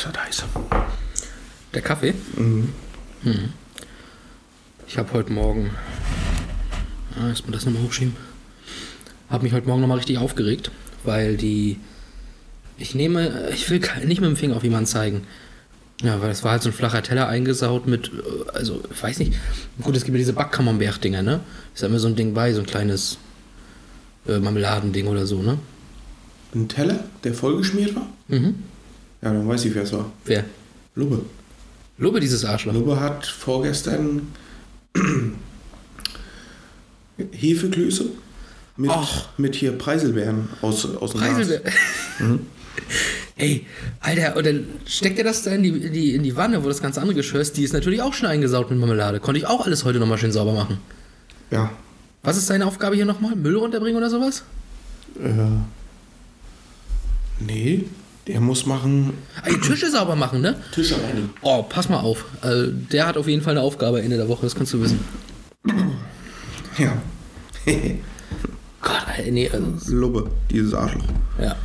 ist das heiß. Der Kaffee? Mhm. Hm. Ich habe heute Morgen. Ah, jetzt mal das nochmal hochschieben. Habe mich heute Morgen nochmal richtig aufgeregt, weil die. Ich nehme. Ich will nicht mit dem Finger auf jemanden zeigen. Ja, weil es war halt so ein flacher Teller eingesaut mit. äh, Also, ich weiß nicht. Gut, es gibt ja diese Backkammerberg-Dinger, ne? Ist ja immer so ein Ding bei, so ein kleines äh, Marmeladending oder so, ne? Ein Teller, der vollgeschmiert war? Mhm. Ja, dann weiß ich, wer es war. Wer? Lubbe. Lobe dieses Arschloch. Lubbe hat vorgestern Hefeklöße mit, Och. mit hier Preiselbeeren aus, aus dem Preiselbeer. Glas. Ey, Alter, und dann steckt er das da in die, in die, in die Wanne, wo das ganz andere Geschirr ist. Die ist natürlich auch schon eingesaut mit Marmelade. Konnte ich auch alles heute nochmal schön sauber machen. Ja. Was ist seine Aufgabe hier nochmal? Müll runterbringen oder sowas? Äh, nee, der muss machen Ah, die Tische sauber machen, ne? Tische reinigen. Oh, pass mal auf. Also, der hat auf jeden Fall eine Aufgabe Ende der Woche, das kannst du wissen. Ja. Gott, nee, also, Lubbe, dieses Arschloch. ja.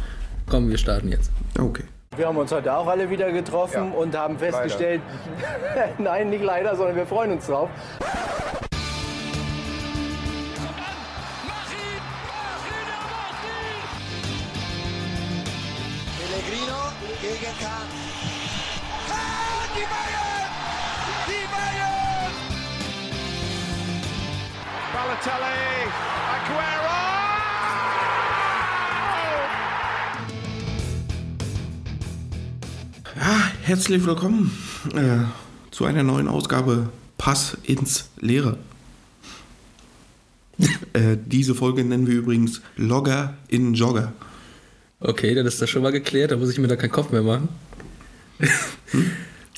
Komm, wir starten jetzt. Okay. Wir haben uns heute auch alle wieder getroffen und haben festgestellt, nein, nicht leider, sondern wir freuen uns drauf. Balotelli, Aguero! Ja, herzlich willkommen äh, zu einer neuen Ausgabe Pass ins Leere. äh, diese Folge nennen wir übrigens Logger in Jogger. Okay, dann ist das schon mal geklärt, da muss ich mir da keinen Kopf mehr machen.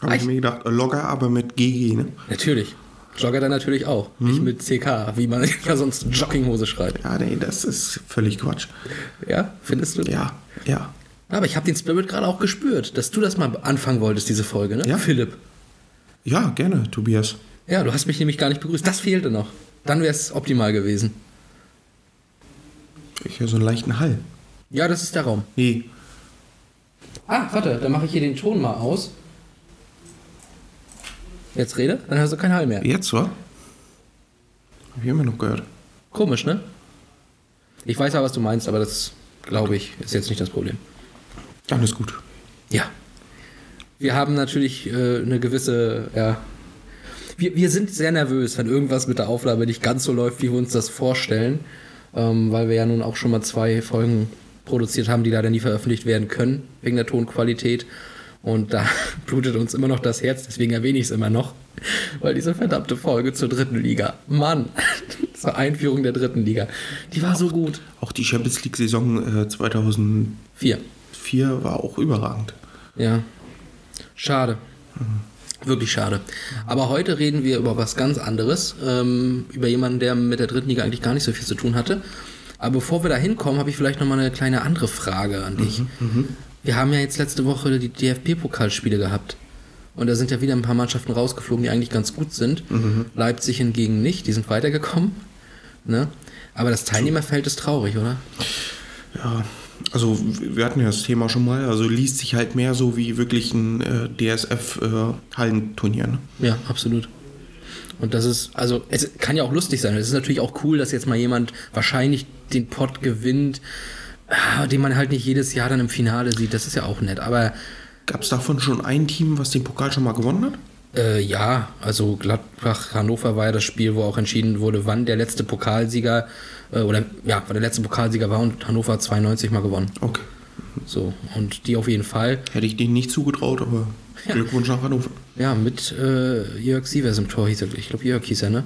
Habe ich mir gedacht, Logger, aber mit GG, ne? Natürlich. Jogger dann natürlich auch. Nicht mit CK, wie man ja sonst Jogginghose schreibt. Ja, nee, das ist völlig Quatsch. Ja, findest du? Ja, ja. Aber ich habe den Spirit gerade auch gespürt, dass du das mal anfangen wolltest, diese Folge, ne? Ja. Philipp. Ja, gerne, Tobias. Ja, du hast mich nämlich gar nicht begrüßt. Das fehlte noch. Dann wäre es optimal gewesen. Ich höre so einen leichten Hall. Ja, das ist der Raum. Nee, Ah, warte, dann mache ich hier den Ton mal aus. Jetzt rede, dann hörst du keinen Hall mehr. jetzt war? Hab ich immer noch gehört. Komisch, ne? Ich weiß ja, was du meinst, aber das, glaube ich, ist jetzt nicht das Problem. Alles gut. Ja. Wir haben natürlich äh, eine gewisse, ja. Wir, wir sind sehr nervös, wenn irgendwas mit der Aufnahme nicht ganz so läuft, wie wir uns das vorstellen. Ähm, weil wir ja nun auch schon mal zwei Folgen produziert haben, die leider nie veröffentlicht werden können, wegen der Tonqualität. Und da blutet uns immer noch das Herz, deswegen erwähne ich es immer noch. Weil diese verdammte Folge zur dritten Liga, Mann, zur Einführung der dritten Liga, die war so gut. Auch die Champions League-Saison äh, 2004 Vier. war auch überragend. Ja. Schade. Wirklich schade. Aber heute reden wir über was ganz anderes. Ähm, über jemanden, der mit der dritten Liga eigentlich gar nicht so viel zu tun hatte. Aber bevor wir da hinkommen, habe ich vielleicht noch mal eine kleine andere Frage an dich. Wir haben ja jetzt letzte Woche die DFB-Pokalspiele gehabt. Und da sind ja wieder ein paar Mannschaften rausgeflogen, die eigentlich ganz gut sind. Leipzig hingegen nicht, die sind weitergekommen. Ne? Aber das Teilnehmerfeld ist traurig, oder? Ja, also wir hatten ja das Thema schon mal. Also liest sich halt mehr so wie wirklich ein äh, DSF-Hallenturnier. ne? Ja, absolut. Und das ist, also, es kann ja auch lustig sein. Es ist natürlich auch cool, dass jetzt mal jemand wahrscheinlich den Pot gewinnt, den man halt nicht jedes Jahr dann im Finale sieht. Das ist ja auch nett. Aber Gab es davon schon ein Team, was den Pokal schon mal gewonnen hat? äh, ja, also Gladbach-Hannover war ja das Spiel, wo auch entschieden wurde, wann der letzte Pokalsieger, äh, oder ja, wann der letzte Pokalsieger war und Hannover hat 92 mal gewonnen. Okay. So, und die auf jeden Fall. Hätte ich denen nicht zugetraut, aber Glückwunsch nach Hannover. Ja, mit äh, Jörg Sievers im Tor hieß er, ich glaube Jörg hieß er, ne?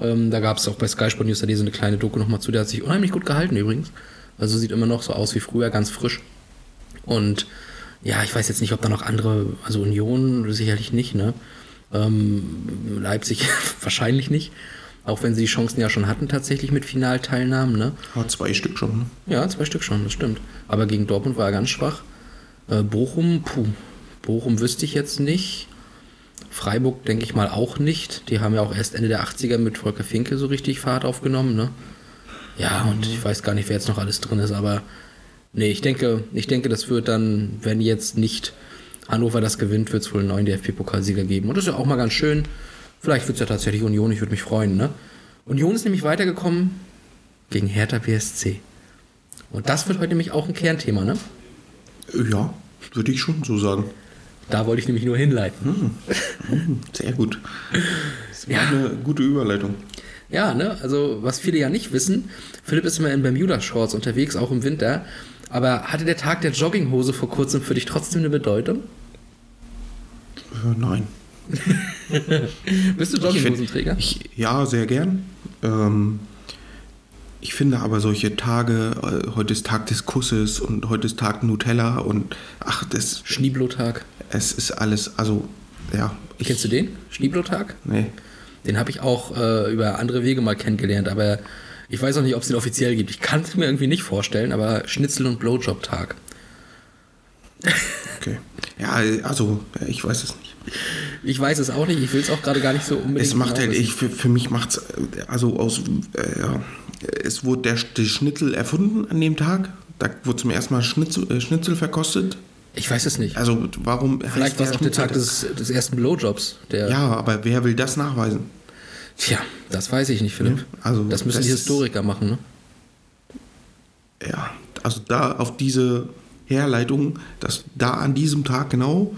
Ähm, da gab es auch bei Sky Sport News AD so eine kleine Doku nochmal zu, der hat sich unheimlich gut gehalten übrigens. Also sieht immer noch so aus wie früher, ganz frisch. Und ja, ich weiß jetzt nicht, ob da noch andere, also Union sicherlich nicht, ne? Ähm, Leipzig wahrscheinlich nicht. Auch wenn sie die Chancen ja schon hatten, tatsächlich mit Finalteilnahmen, ne? Hat zwei Stück schon. Ne? Ja, zwei Stück schon, das stimmt. Aber gegen Dortmund war er ganz schwach. Äh, Bochum, puh, Bochum wüsste ich jetzt nicht. Freiburg denke ich mal auch nicht. Die haben ja auch erst Ende der 80er mit Volker Finke so richtig Fahrt aufgenommen, ne? Ja, und ich weiß gar nicht, wer jetzt noch alles drin ist, aber nee, ich denke, ich denke, das wird dann, wenn jetzt nicht Hannover das gewinnt, wird es wohl einen neuen DFB-Pokalsieger geben. Und das ist ja auch mal ganz schön. Vielleicht wird es ja tatsächlich Union, ich würde mich freuen. Ne? Union ist nämlich weitergekommen gegen Hertha BSC. Und das wird heute nämlich auch ein Kernthema, ne? Ja, würde ich schon so sagen. Da wollte ich nämlich nur hinleiten. Hm, Sehr gut. Das war Ja. eine gute Überleitung. Ja, ne? Also, was viele ja nicht wissen, Philipp ist immer in Bermuda-Shorts unterwegs, auch im Winter. Aber hatte der Tag der Jogginghose vor kurzem für dich trotzdem eine Bedeutung? Äh, nein. Bist du Ich find- Jogginghosenträger? Ich, ja, sehr gern. Ähm, ich finde aber solche Tage, äh, heute ist Tag des Kusses und heute ist Tag Nutella und ach, das, Schneeblotag. es ist alles, also, ja. Ich, Kennst du den? Schneeblotag? Nee. Den habe ich auch äh, über andere Wege mal kennengelernt, aber ich weiß auch nicht, ob es den offiziell gibt. Ich kann es mir irgendwie nicht vorstellen, aber Schnitzel- und Blowjob-Tag. Okay. Ja, also, ich weiß es nicht. Ich weiß es auch nicht, ich will es auch gerade gar nicht so unbedingt. Es macht halt, ich, für, für mich macht es, also aus, äh, ja, es wurde der, der Schnitzel erfunden an dem Tag. Da wurde zum ersten Mal Schnitzel, äh, Schnitzel verkostet. Ich weiß es nicht. Also warum Vielleicht war es auch der Tag des, des ersten Blowjobs. Ja, aber wer will das nachweisen? Tja, das weiß ich nicht, Philipp. Ja, also das müssen das die ist- Historiker machen, ne? Ja, also da auf diese Herleitung, dass da an diesem Tag genau,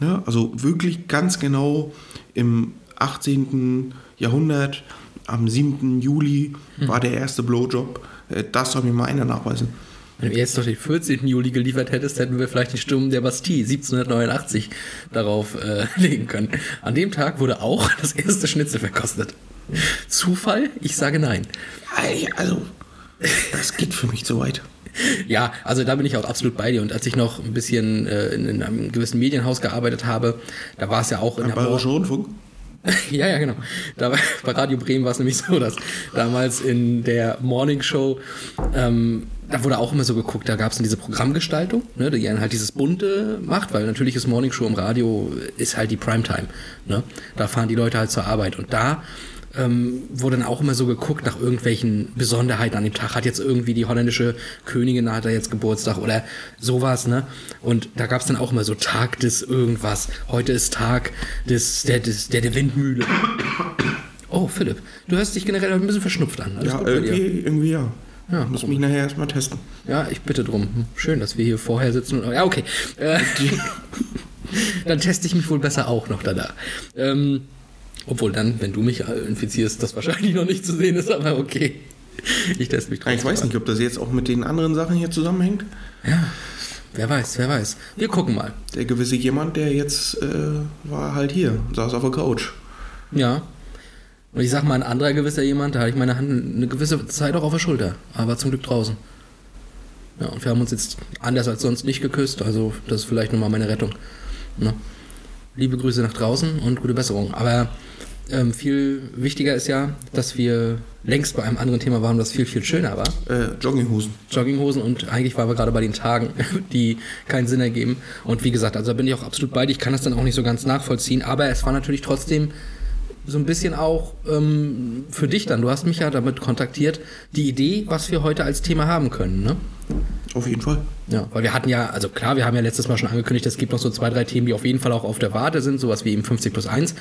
ne, also wirklich ganz genau im 18. Jahrhundert, am 7. Juli Hm. war der erste Blowjob. Äh, Das soll mir mal einer nachweisen. Wenn du jetzt noch den 14. Juli geliefert hättest, hätten wir vielleicht den Sturm der Bastille 1789 darauf äh, legen können. An dem Tag wurde auch das erste Schnitzel verkostet. Zufall? Ich sage nein. Also, das geht für mich zu weit. Ja, also da bin ich auch absolut bei dir. Und als ich noch ein bisschen äh, in, in einem gewissen Medienhaus gearbeitet habe, da war es ja auch in der Bayerischer Rundfunk? Ja, ja, genau. Da, bei Radio Bremen war es nämlich so, dass damals in der Morning Show, ähm, da wurde auch immer so geguckt, da gab es diese Programmgestaltung, ne, die dann halt dieses Bunte macht, weil natürlich ist Morning Show im Radio ist halt die Primetime. Ne? Da fahren die Leute halt zur Arbeit. Und da ähm, wurde dann auch immer so geguckt nach irgendwelchen Besonderheiten an dem Tag. Hat jetzt irgendwie die holländische Königin hat da jetzt Geburtstag oder sowas, ne? Und da gab es dann auch immer so Tag des irgendwas. Heute ist Tag des, der, des, der, der Windmühle. Oh, Philipp, du hörst dich generell ein bisschen verschnupft an. Alles Ja, irgendwie, irgendwie ja. Ja, Muss mich nachher erstmal testen. Ja, ich bitte drum. Schön, dass wir hier vorher sitzen. Ja, okay. Äh, dann teste ich mich wohl besser auch noch danach. Ähm, obwohl dann, wenn du mich äh, infizierst, das wahrscheinlich noch nicht zu sehen ist, aber okay. Ich teste mich Ich weiß nicht, ob das jetzt auch mit den anderen Sachen hier zusammenhängt. Ja, wer weiß, wer weiß. Wir gucken mal. Der gewisse jemand, der jetzt äh, war halt hier, saß auf der Couch. Ja. Und ich sag mal, ein anderer gewisser jemand, da hatte ich meine Hand eine gewisse Zeit auch auf der Schulter, aber zum Glück draußen. Ja, und wir haben uns jetzt anders als sonst nicht geküsst, also das ist vielleicht nochmal meine Rettung. Ne? Liebe Grüße nach draußen und gute Besserung. Aber ähm, viel wichtiger ist ja, dass wir längst bei einem anderen Thema waren, das viel, viel schöner war. Äh, Jogginghosen. Jogginghosen und eigentlich waren wir gerade bei den Tagen, die keinen Sinn ergeben. Und wie gesagt, also da bin ich auch absolut bei dir. Ich kann das dann auch nicht so ganz nachvollziehen, aber es war natürlich trotzdem so ein bisschen auch ähm, für dich dann. Du hast mich ja damit kontaktiert, die Idee, was wir heute als Thema haben können, ne? Auf jeden Fall. Ja, weil wir hatten ja, also klar, wir haben ja letztes Mal schon angekündigt, es gibt noch so zwei, drei Themen, die auf jeden Fall auch auf der Warte sind, sowas wie eben 50 plus 1.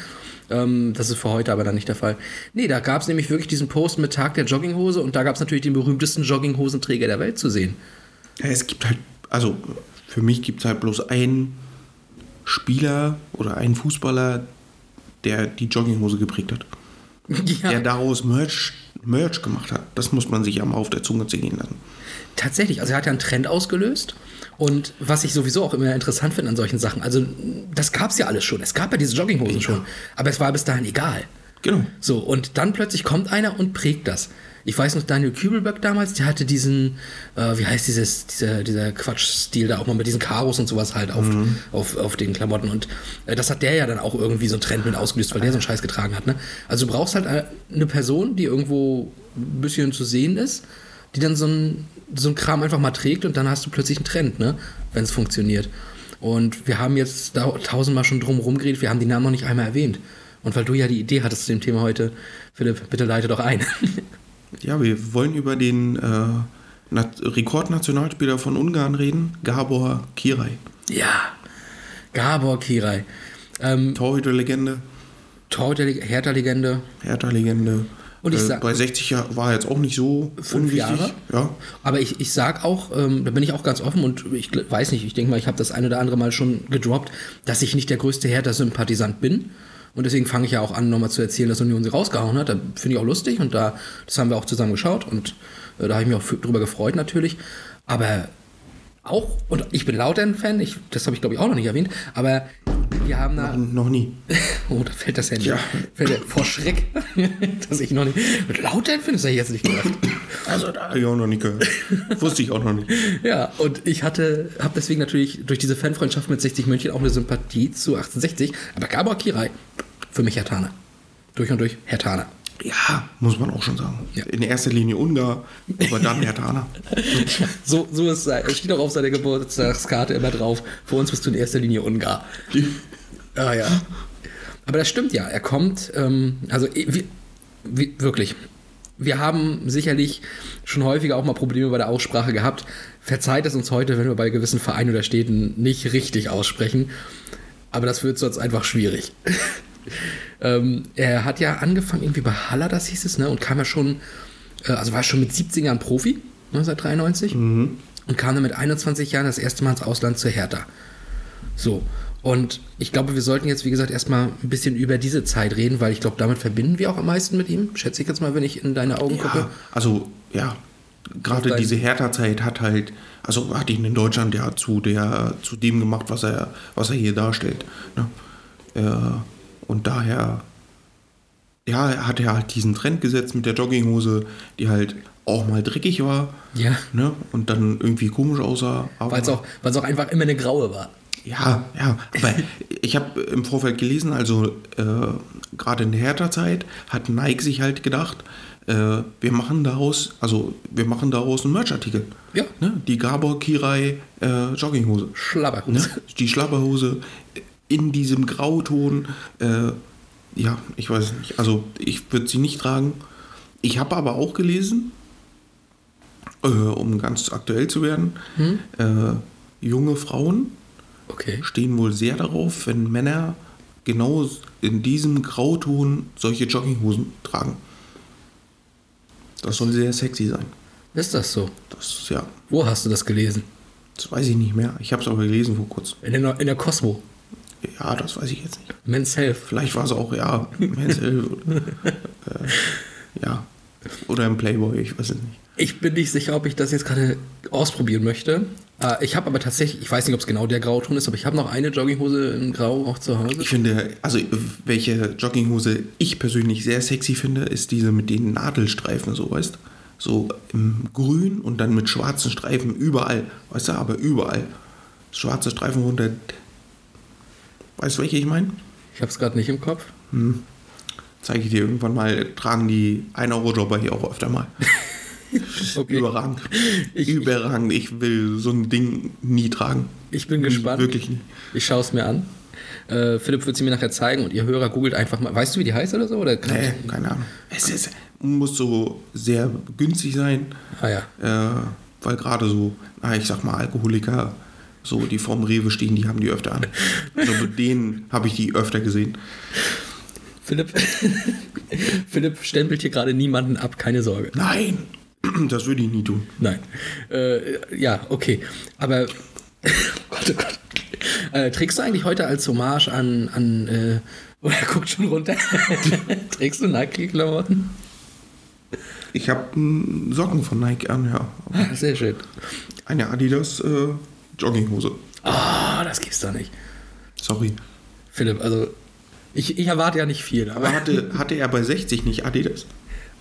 Ähm, das ist für heute aber dann nicht der Fall. Nee, da gab es nämlich wirklich diesen Post mit Tag der Jogginghose und da gab es natürlich den berühmtesten Jogginghosenträger der Welt zu sehen. Ja, es gibt halt, also für mich gibt es halt bloß einen Spieler oder einen Fußballer, der die Jogginghose geprägt hat. Der Ja, daraus Merch, Merch gemacht hat. Das muss man sich ja mal auf der Zunge zergehen lassen. tatsächlich. Also er hat ja einen Trend ausgelöst. Und was ich sowieso auch immer interessant finde an solchen Sachen, also das gab es ja alles schon. Es gab ja diese Jogginghosen schon. Aber es war bis dahin egal. Genau. So, und dann plötzlich kommt einer und prägt das. Ich weiß noch, Daniel Kübelböck damals, der hatte diesen, äh, wie heißt dieses, dieser, dieser Quatschstil da auch mal mit diesen Karos und sowas halt auf, auf, auf den Klamotten. Und äh, das hat der ja dann auch irgendwie so einen Trend mit ausgelöst, weil der so einen Scheiß getragen hat. Ne? Also du brauchst halt äh, eine Person, die irgendwo ein bisschen zu sehen ist, die dann so ein, so ein Kram einfach mal trägt und dann hast du plötzlich einen Trend, ne? wenn es funktioniert. Und wir haben jetzt tausendmal schon drum rumgeredet, wir haben die Namen noch nicht einmal erwähnt. Und weil du ja die Idee hattest zu dem Thema heute, Philipp, bitte leite doch ein. Ja, wir wollen über den äh, Nat- Rekordnationalspieler von Ungarn reden, Gabor Kirai. ja, Gabor Kirai. Ähm, Torhüter-Legende, Torhüter, Hertha-Legende. Und ich Äh, sag- bei 60 Jahren war er jetzt auch nicht so Fünf unwichtig. Jahre? Ja. Aber ich, ich sag auch, ähm, da bin ich auch ganz offen und ich weiß nicht, ich denke mal, ich habe das ein oder andere Mal schon gedroppt, dass ich nicht der größte Hertha-Sympathisant bin. Und deswegen fange ich ja auch an, nochmal zu erzählen, dass Union sie rausgehauen hat. Da finde ich auch lustig und da, das haben wir auch zusammen geschaut und äh, da habe ich mich auch drüber gefreut natürlich. Aber auch, und ich bin Lautern-Fan, das habe ich glaube ich auch noch nicht erwähnt, aber wir haben da. Noch nie. Oh, da fällt das Handy. Ja. Fällt vor Schreck, dass ich noch nicht. Mit Lautern-Fan, das hätte ich jetzt nicht gedacht. Also da habe ich auch noch nicht gehört. Wusste ich auch noch nicht. Ja, und ich hatte, habe deswegen natürlich durch diese Fanfreundschaft mit 60 München auch eine Sympathie zu 1860. Aber Gabor Kirai, für mich Herr Thaner. Durch und durch Herr Thaner. Ja, muss man auch schon sagen. Ja. In erster Linie Ungar, aber dann Hertaner. So, so ist es. steht auch auf seiner Geburtstagskarte immer drauf. Für uns bist du in erster Linie Ungar. Ah ja. Aber das stimmt ja. Er kommt, ähm, also eh, wie, wie, wirklich. Wir haben sicherlich schon häufiger auch mal Probleme bei der Aussprache gehabt. Verzeiht es uns heute, wenn wir bei gewissen Vereinen oder Städten nicht richtig aussprechen. Aber das wird sonst einfach schwierig. ähm, er hat ja angefangen irgendwie bei Haller, das hieß es, ne? Und kam ja schon, äh, also war schon mit 17 Jahren Profi, 1993. Und kam dann mit 21 Jahren das erste Mal ins Ausland zur Hertha. So. Und ich glaube, wir sollten jetzt, wie gesagt, erstmal ein bisschen über diese Zeit reden, weil ich glaube, damit verbinden wir auch am meisten mit ihm. Schätze ich jetzt mal, wenn ich in deine Augen gucke. Ja, also ja, gerade diese Hertha-Zeit hat halt, also hat ihn in Deutschland ja zu der, zu dem gemacht, was er, was er hier darstellt. Ne? Äh, und daher, ja, hat er halt diesen Trend gesetzt mit der Jogginghose, die halt auch mal dreckig war. Ja. Ne? Und dann irgendwie komisch aussah. Weil es auch, weil's auch einfach immer eine graue war. Ja, ja, aber ich habe im Vorfeld gelesen, also äh, gerade in der Hertha-Zeit hat Nike sich halt gedacht, äh, wir machen daraus, also wir machen daraus einen Merchartikel. Ja. Ne? Die Gabor Kirai äh, Jogginghose. Schlabberhose. Ne? Die Schlabberhose in diesem Grauton. Äh, ja, ich weiß nicht. Also ich würde sie nicht tragen. Ich habe aber auch gelesen, äh, um ganz aktuell zu werden, äh, junge Frauen Okay. stehen wohl sehr darauf, wenn Männer genau in diesem Grauton solche Jogginghosen tragen. Das soll sehr sexy sein. Ist das so? Das ja, Wo hast du das gelesen? das weiß ich nicht mehr. Ich habe es aber gelesen vor kurzem. In der, in der Cosmo. Ja, das weiß ich jetzt nicht. Men's Health. Vielleicht war es auch, ja, Men's Health oder, äh, ja, oder im Playboy, ich weiß es nicht. Ich bin nicht sicher, ob ich das jetzt gerade ausprobieren möchte. Äh, ich habe aber tatsächlich, ich weiß nicht, ob es genau der Grauton ist, aber ich habe noch eine Jogginghose in Grau auch zu Hause. Ich finde, also welche Jogginghose ich persönlich sehr sexy finde, ist diese mit den Nadelstreifen, so weißt So im Grün und dann mit schwarzen Streifen überall, weißt du, aber überall. Schwarze Streifen runter. Weißt du, welche ich meine? Ich habe es gerade nicht im Kopf. Zeige ich dir irgendwann mal, tragen die 1-Euro-Jobber hier auch öfter mal. Okay. Überragend. Ich- Überragend. Ich will so ein Ding nie tragen. Ich bin gespannt. Wirklich nicht. Ich schaue es mir an. Äh, Philipp wird sie mir nachher zeigen und ihr Hörer googelt einfach mal. Weißt du, wie die heißt oder so? Oder Nee, keine Ahnung. Es ist, muss so sehr günstig sein. Ah ja. Äh, weil gerade so, na, ich sag mal, Alkoholiker, so die vorm Rewe stehen, die haben die öfter an. Also mit denen habe ich die öfter gesehen. Philipp, Philipp stempelt hier gerade niemanden ab, keine Sorge. Nein, das würde ich nie tun. Nein. Äh, ja, okay. Aber, Gott, oh Gott. Äh, trägst du eigentlich heute als Hommage an, an äh, oder guckt schon runter, trägst du Nike-Klamotten? Ich habe Socken von Nike an, ja. Ah, sehr schön. Eine Adidas äh, Jogginghose. Ah, das gibt's doch nicht. Sorry. Philipp, also, ich, ich erwarte ja nicht viel, aber, Aber hatte, hatte er bei 60 nicht Adidas?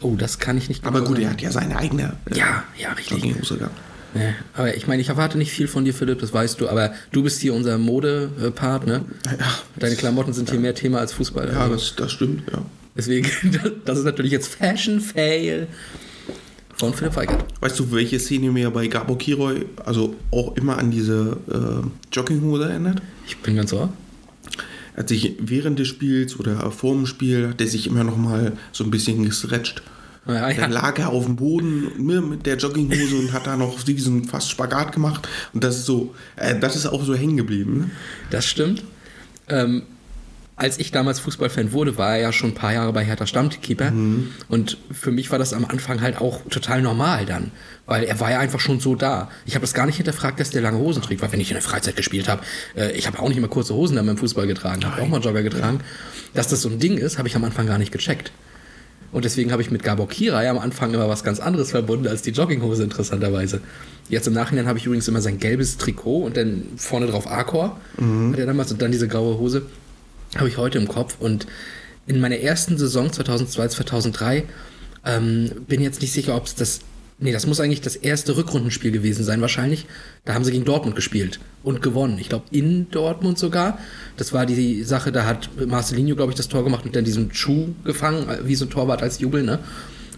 oh, das kann ich nicht Aber gut, er sagen. hat ja seine eigene äh, Ja, ja, richtig. Jogginghose gehabt. Nee, aber ich meine, ich erwarte nicht viel von dir, Philipp, das weißt du, aber du bist hier unser Mode-Part, ne? Ja, Deine Klamotten sind hier mehr Thema als Fußball. ja also das, das stimmt, ja. Deswegen, das ist natürlich jetzt Fashion-Fail von Philipp Weigert. Weißt du, welche Szene mir bei Gabor Kiroy also auch immer an diese äh, Jogginghose erinnert? Ich bin ganz ohr. Er hat sich während des Spiels oder vor dem Spiel hat er sich immer noch mal so ein bisschen gestretcht. Ja, ja. Dann lag er auf dem Boden mit der Jogginghose und hat da noch diesen fast Spagat gemacht. Und das ist so, äh, das ist auch so hängen geblieben. Ne? Das stimmt. Ähm, als ich damals Fußballfan wurde, war er ja schon ein paar Jahre bei Hertha Stammkeeper. Und für mich war das am Anfang halt auch total normal dann. Weil er war ja einfach schon so da. Ich habe das gar nicht hinterfragt, dass der lange Hosen trägt, weil wenn ich in der Freizeit gespielt habe, äh, ich habe auch nicht immer kurze Hosen dann beim Fußball getragen, habe auch mal Jogger getragen. Dass das so ein Ding ist, habe ich am Anfang gar nicht gecheckt. Und deswegen habe ich mit Gabor Kirai am Anfang immer was ganz anderes verbunden als die Jogginghose, interessanterweise. Jetzt im Nachhinein habe ich übrigens immer sein gelbes Trikot und dann vorne drauf Arcor, hat er damals, und dann diese graue Hose, habe ich heute im Kopf. Und in meiner ersten Saison 2002, 2003 ähm, bin jetzt nicht sicher, ob es das. Nee, das muss eigentlich das erste Rückrundenspiel gewesen sein, wahrscheinlich. Da haben sie gegen Dortmund gespielt und gewonnen. Ich glaube, in Dortmund sogar. Das war die Sache, da hat Marcelinho, glaube ich, das Tor gemacht und dann diesen Schuh gefangen, wie so ein Torwart als Jubel, ne?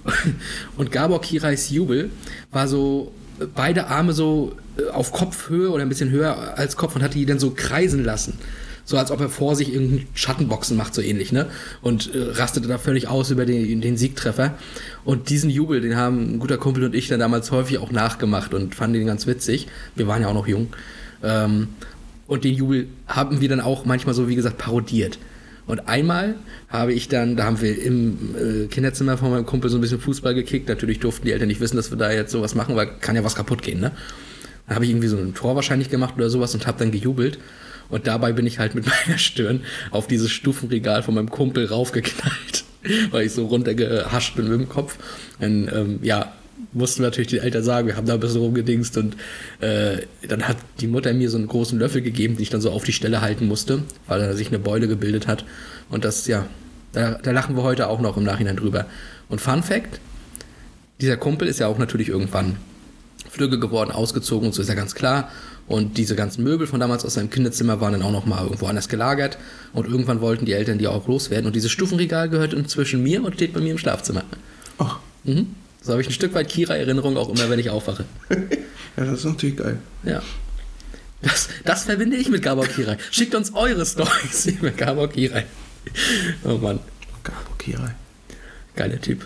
Und Gabor Kirais Jubel war so beide Arme so äh, auf Kopfhöhe oder ein bisschen höher als Kopf und hatte die dann so kreisen lassen. So als ob er vor sich irgendeinen Schattenboxen macht, so ähnlich, ne? Und äh, rastete da völlig aus über den, den Siegtreffer. Und diesen Jubel, den haben ein guter Kumpel und ich dann damals häufig auch nachgemacht und fanden den ganz witzig. Wir waren ja auch noch jung. Ähm, und den Jubel haben wir dann auch manchmal so, wie gesagt, parodiert. Und einmal habe ich dann, da haben wir im äh, Kinderzimmer von meinem Kumpel so ein bisschen Fußball gekickt. Natürlich durften die Eltern nicht wissen, dass wir da jetzt sowas machen, weil kann ja was kaputt gehen, ne? Dann habe ich irgendwie so ein Tor wahrscheinlich gemacht oder sowas und habe dann gejubelt. Und dabei bin ich halt mit meiner Stirn auf dieses Stufenregal von meinem Kumpel raufgeknallt, weil ich so runtergehascht bin mit dem Kopf. Dann, ähm, ja, mussten natürlich die Eltern sagen, wir haben da ein bisschen rumgedingst und äh, dann hat die Mutter mir so einen großen Löffel gegeben, den ich dann so auf die Stelle halten musste, weil da sich eine Beule gebildet hat. Und das, ja, da, da lachen wir heute auch noch im Nachhinein drüber. Und Fun Fact, dieser Kumpel ist ja auch natürlich irgendwann flügge geworden, ausgezogen und so ist ja ganz klar. Und diese ganzen Möbel von damals aus seinem Kinderzimmer waren dann auch noch mal irgendwo anders gelagert. Und irgendwann wollten die Eltern die auch loswerden. Und dieses Stufenregal gehört inzwischen mir und steht bei mir im Schlafzimmer. Ach, Mhm. So habe ich ein Stück weit Kira-Erinnerung auch immer, wenn ich aufwache. ja, das ist natürlich geil. Ja. Das, das verbinde ich mit Gabor Kirai. Schickt uns eure Storys mit Gabor Kirai. Oh Mann, Gabor Kirai. geiler Typ.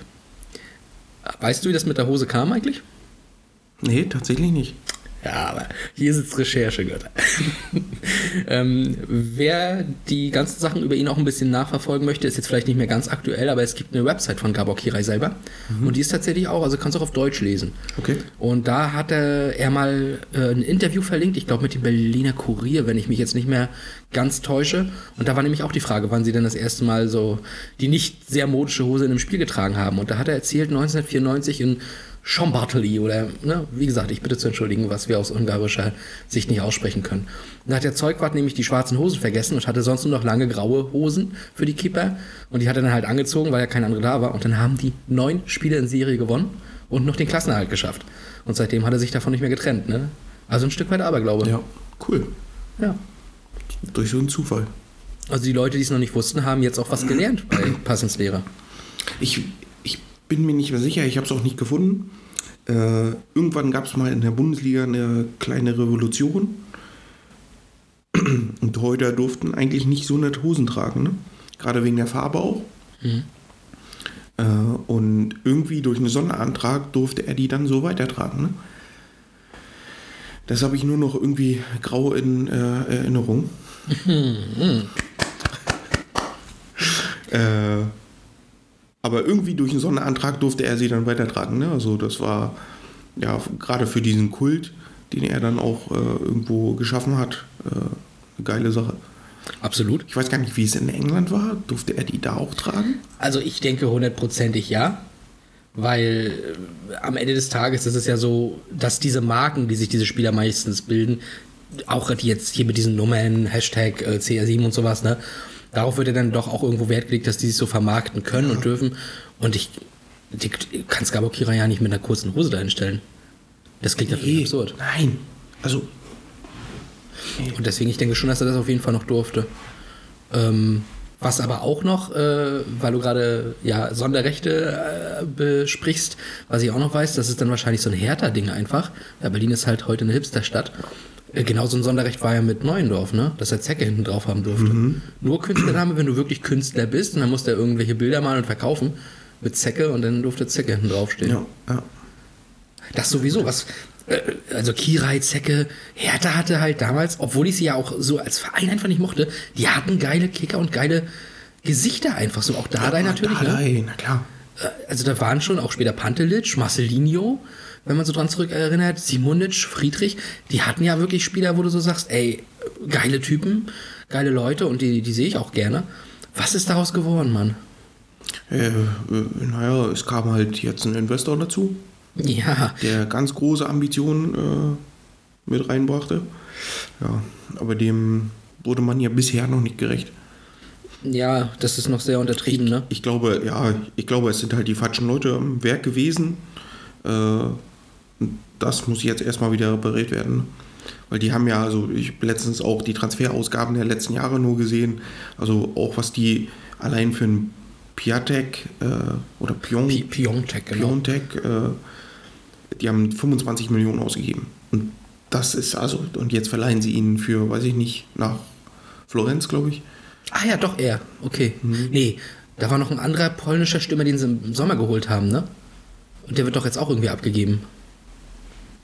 Weißt du, wie das mit der Hose kam eigentlich? Nee, tatsächlich nicht. Ja, aber hier sitzt Recherche, Götter. ähm, wer die ganzen Sachen über ihn auch ein bisschen nachverfolgen möchte, ist jetzt vielleicht nicht mehr ganz aktuell, aber es gibt eine Website von Gabor Kirai selber. Und die ist tatsächlich auch, also kannst du auch auf Deutsch lesen. Okay. Und da hat er, er mal äh, ein Interview verlinkt, ich glaube mit dem Berliner Kurier, wenn ich mich jetzt nicht mehr ganz täusche. Und da war nämlich auch die Frage, wann sie denn das erste Mal so die nicht sehr modische Hose in einem Spiel getragen haben. Und da hat er erzählt, 1994 in Szombathely oder, ne, wie gesagt, ich bitte zu entschuldigen, was wir aus ungarischer Sicht nicht aussprechen können. Und da hat der Zeugwart nämlich die schwarzen Hosen vergessen und hatte sonst nur noch lange graue Hosen für die Keeper. Und die hat er dann halt angezogen, weil ja kein anderer da war. Und dann haben die neun Spiele in Serie gewonnen und noch den Klassenerhalt geschafft. Und seitdem hat er sich davon nicht mehr getrennt, ne? Also ein Stück weit Aberglaube. Ja, cool. ja. Durch so einen Zufall. Also die Leute, die es noch nicht wussten, haben jetzt auch was gelernt bei Passenslehrer. Ich bin mir nicht mehr sicher, ich habe es auch nicht gefunden. Äh, irgendwann gab es mal in der Bundesliga eine kleine Revolution. Und heute durften eigentlich nicht so nett Hosen tragen, ne? Gerade wegen der Farbe auch. Äh, und irgendwie durch einen Sonderantrag durfte er die dann so weitertragen, ne? Das habe ich nur noch irgendwie grau in äh, Erinnerung. äh, aber irgendwie durch einen Sonderantrag durfte er sie dann weitertragen. Ne? Also das war ja gerade für diesen Kult, den er dann auch äh, irgendwo geschaffen hat, äh, eine geile Sache. Absolut. Ich weiß gar nicht, wie es in England war. Durfte er die da auch tragen? Also ich denke hundertprozentig ja. Weil äh, am Ende des Tages ist es ja so, dass diese Marken, die sich diese Spieler meistens bilden, auch jetzt hier mit diesen Nummern, Hashtag äh, CR7 und sowas, ne, darauf wird ja dann doch auch irgendwo Wert gelegt, dass die sich so vermarkten können und dürfen. Und ich, die, du kannst Gabor Kira ja nicht mit einer kurzen Hose dahin stellen. Das klingt ja völlig absurd. Nein. Also, Und deswegen, ich denke schon, dass er das auf jeden Fall noch durfte. Ähm, was aber auch noch, äh, weil du gerade ja Sonderrechte äh, besprichst, was ich auch noch weiß, das ist dann wahrscheinlich so ein härter Ding einfach. Ja, Berlin ist halt heute eine Hipsterstadt. Äh, genau so ein Sonderrecht war ja mit Neuendorf, ne? Dass er Zecke hinten drauf haben durfte. Nur Künstlername, wenn du wirklich Künstler bist und dann musst du irgendwelche Bilder malen und verkaufen, mit Zecke und dann durfte Zecke hinten draufstehen. Ja, ja. Das sowieso, was. äh, Also Kirai, Zecke, Hertha hatte halt damals, obwohl ich sie ja auch so als Verein einfach nicht mochte, die hatten geile Kicker und geile Gesichter einfach so. Auch Dardai natürlich. Ne? Dardai, na klar. Also da waren schon auch später Pantelic, Marcelinho, wenn man so dran zurück erinnert, Simonic, Friedrich, die hatten ja wirklich Spieler, wo du so sagst, ey, geile Typen, geile Leute und die, die sehe ich auch gerne. Was ist daraus geworden, Mann? Äh, äh, naja, es kam halt jetzt ein Investor dazu, Ja, der ganz große Ambitionen äh, mit reinbrachte. Ja, aber dem wurde man ja bisher noch nicht gerecht. ja, das ist noch sehr untertrieben, ne? Ich glaube, ja, ich glaube, es sind halt die falschen Leute am Werk gewesen. Äh, das muss jetzt erstmal wieder repariert werden. Weil die haben ja, also ich habe letztens auch die Transferausgaben der letzten Jahre nur gesehen. Also auch was die allein für einen Piatek äh, oder Pion, Pi- Piontek, genau. Piontek, äh, die haben 25 Millionen ausgegeben. Und das ist also, und jetzt verleihen sie ihn für, weiß ich nicht, nach Florenz, glaube ich. Ah ja, doch er. Okay. Nee, da war noch ein anderer polnischer Stürmer, den sie im Sommer geholt haben, ne? Und der wird doch jetzt auch irgendwie abgegeben.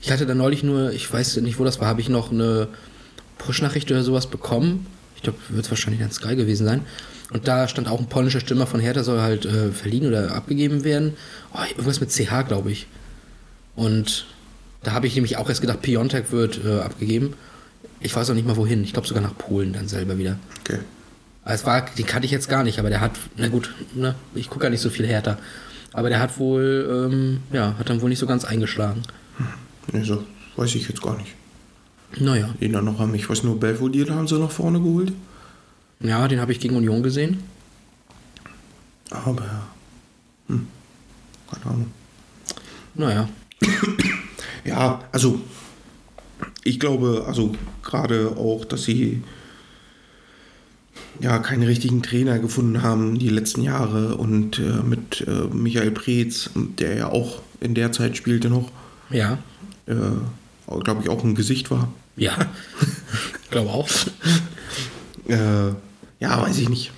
Ich hatte da neulich nur, ich weiß nicht, wo das war, habe ich noch eine Push-Nachricht oder sowas bekommen. Ich glaube, wird es wahrscheinlich dann Sky gewesen sein. Und da stand auch ein polnischer Stürmer von Hertha, soll halt äh, verliehen oder abgegeben werden. Oh, irgendwas mit CH, glaube ich. Und da habe ich nämlich auch erst gedacht, Piontek wird äh, abgegeben. Ich weiß auch nicht mal wohin. Ich glaube sogar nach Polen dann selber wieder. Okay. Also Es war, den kannte ich jetzt gar nicht, aber der hat, na gut, ne, ich gucke ja nicht so viel härter. Aber der hat wohl, ähm, ja, hat dann wohl nicht so ganz eingeschlagen. Nee, so weiß ich jetzt gar nicht. Naja, Den dann noch haben, ich weiß nur, Belfodil haben sie nach vorne geholt. ja, den habe ich gegen Union gesehen. Aber, hm, keine Ahnung. Naja, Ja, also ich glaube, also gerade auch, dass sie ja keinen richtigen Trainer gefunden haben die letzten Jahre und äh, mit äh, Michael Preetz, der ja auch in der Zeit spielte noch, ja, äh, glaube ich auch ein Gesicht war. ja, glaube auch. Äh, ja, weiß ich nicht.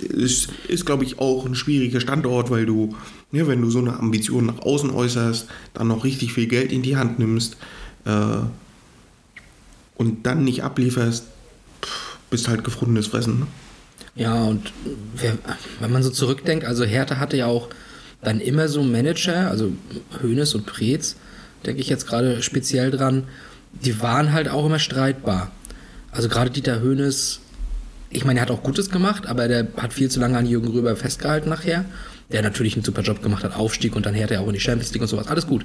Ist, ist glaube ich, auch ein schwieriger Standort, weil du, ja, wenn du so eine Ambition nach außen äußerst, dann noch richtig viel Geld in die Hand nimmst äh, und dann nicht ablieferst, bist halt gefundenes Fressen. Ne? Ja, und wenn man so zurückdenkt, also Hertha hatte ja auch dann immer so Manager, also Hoeneß und Preetz, denke ich jetzt gerade speziell dran, die waren halt auch immer streitbar. Also gerade Dieter Hoeneß, ich meine, er hat auch Gutes gemacht, aber der hat viel zu lange an Jürgen Röber festgehalten nachher, der natürlich einen super Job gemacht hat, Aufstieg und dann Hertha ja auch in die Champions League und sowas, alles gut.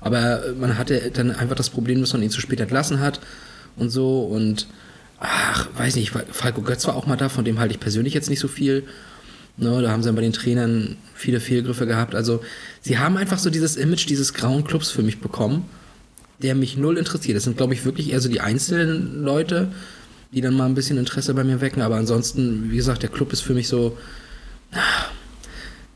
Aber man hatte dann einfach das Problem, dass man ihn zu spät entlassen hat und so und ach, weiß nicht, Falco Götz war auch mal da, von dem halte ich persönlich jetzt nicht so viel. Ne, da haben sie dann bei den Trainern viele Fehlgriffe gehabt. Also, sie haben einfach so dieses Image dieses grauen Clubs für mich bekommen, der mich null interessiert. Das sind, glaube ich, wirklich eher so die einzelnen Leute, die dann mal ein bisschen Interesse bei mir wecken. Aber ansonsten, wie gesagt, der Club ist für mich so.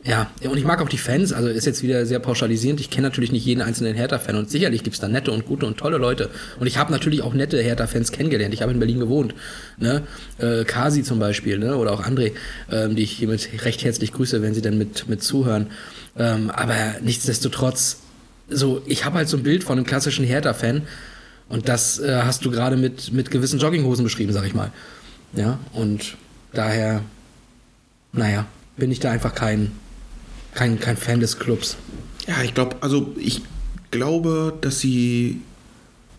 Ja, und ich mag auch die Fans, also ist jetzt wieder sehr pauschalisierend. Ich kenne natürlich nicht jeden einzelnen Hertha-Fan und sicherlich gibt es da nette und gute und tolle Leute. Und ich habe natürlich auch nette Hertha-Fans kennengelernt. Ich habe in Berlin gewohnt. Ne? Äh, Kasi zum Beispiel, ne? oder auch André, ähm, die ich hiermit recht herzlich grüße, wenn sie dann mit, mit zuhören. Ähm, aber nichtsdestotrotz, so, ich habe halt so ein Bild von einem klassischen Hertha-Fan und das äh, hast du gerade mit, mit gewissen Jogginghosen beschrieben, sag ich mal. Ja, und daher, naja, bin ich da einfach kein, kein, kein Fan des Clubs. Ja, ich glaube, also ich glaube, dass sie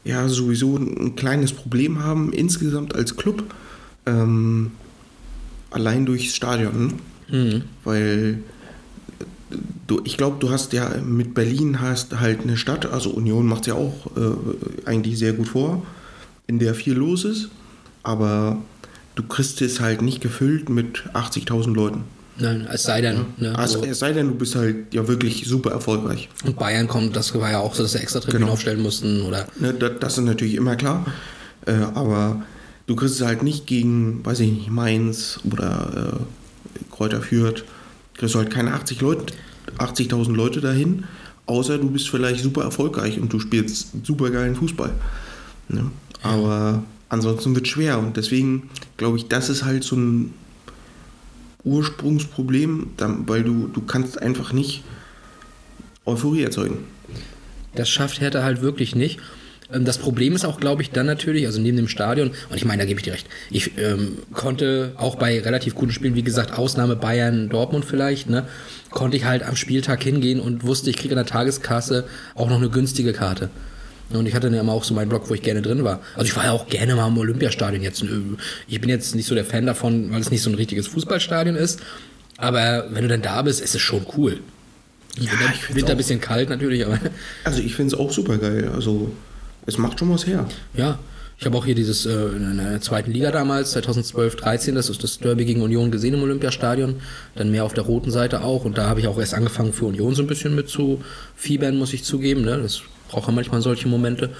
ja sowieso ein kleines Problem haben insgesamt als Club. Ähm, allein durchs Stadion. Mhm. Weil du, ich glaube, du hast ja mit Berlin hast halt eine Stadt, also Union macht es ja auch äh, eigentlich sehr gut vor, in der viel los ist, aber du kriegst es halt nicht gefüllt mit 80.000 Leuten. Nein, es sei denn, ne, Also, so. es sei denn, du bist halt ja wirklich super erfolgreich. und Bayern kommt, das war ja auch so, dass sie extra Tribünen Genau. aufstellen mussten oder Ne, das, das ist natürlich immer klar. Äh, aber du kriegst es halt nicht gegen, weiß ich nicht, Mainz oder äh, Kräuter Fürth. Kriegst du halt keine 80 Leute, 80.000 Leute dahin, außer du bist vielleicht super erfolgreich und du spielst super geilen Fußball. Ne? Aber ansonsten wird schwer und deswegen glaube ich, das ist halt so ein Ursprungsproblem, weil du, du kannst einfach nicht Euphorie erzeugen. Das schafft Hertha halt wirklich nicht. Ähm, Das Problem ist auch, glaube ich, dann natürlich, also neben dem Stadion, und ich meine, da gebe ich dir recht, ich ähm, konnte auch bei relativ guten Spielen, wie gesagt, Ausnahme Bayern, Dortmund vielleicht, ne, konnte ich halt am Spieltag hingehen und wusste, ich kriege an der Tageskasse auch noch eine günstige Karte. Und ich hatte dann immer auch so meinen Block, wo ich gerne drin war. Also ich war ja auch gerne mal im Olympiastadion jetzt. Ich bin jetzt nicht so der Fan davon, weil es nicht so ein richtiges Fußballstadion ist. Aber wenn du dann da bist, ist es schon cool. Ja, Winter, ich Winter ein bisschen kalt natürlich, aber Also ich finde es auch super geil. Also es macht schon was her. Ja, ich habe auch hier dieses äh, in der zweiten Liga damals, 2012, 13, das ist das Derby gegen Union gesehen im Olympiastadion. Dann mehr auf der roten Seite auch. Und da habe ich auch erst angefangen für Union so ein bisschen mit zu fiebern, muss ich zugeben. Ne? Das braucht ja manchmal solche Momente.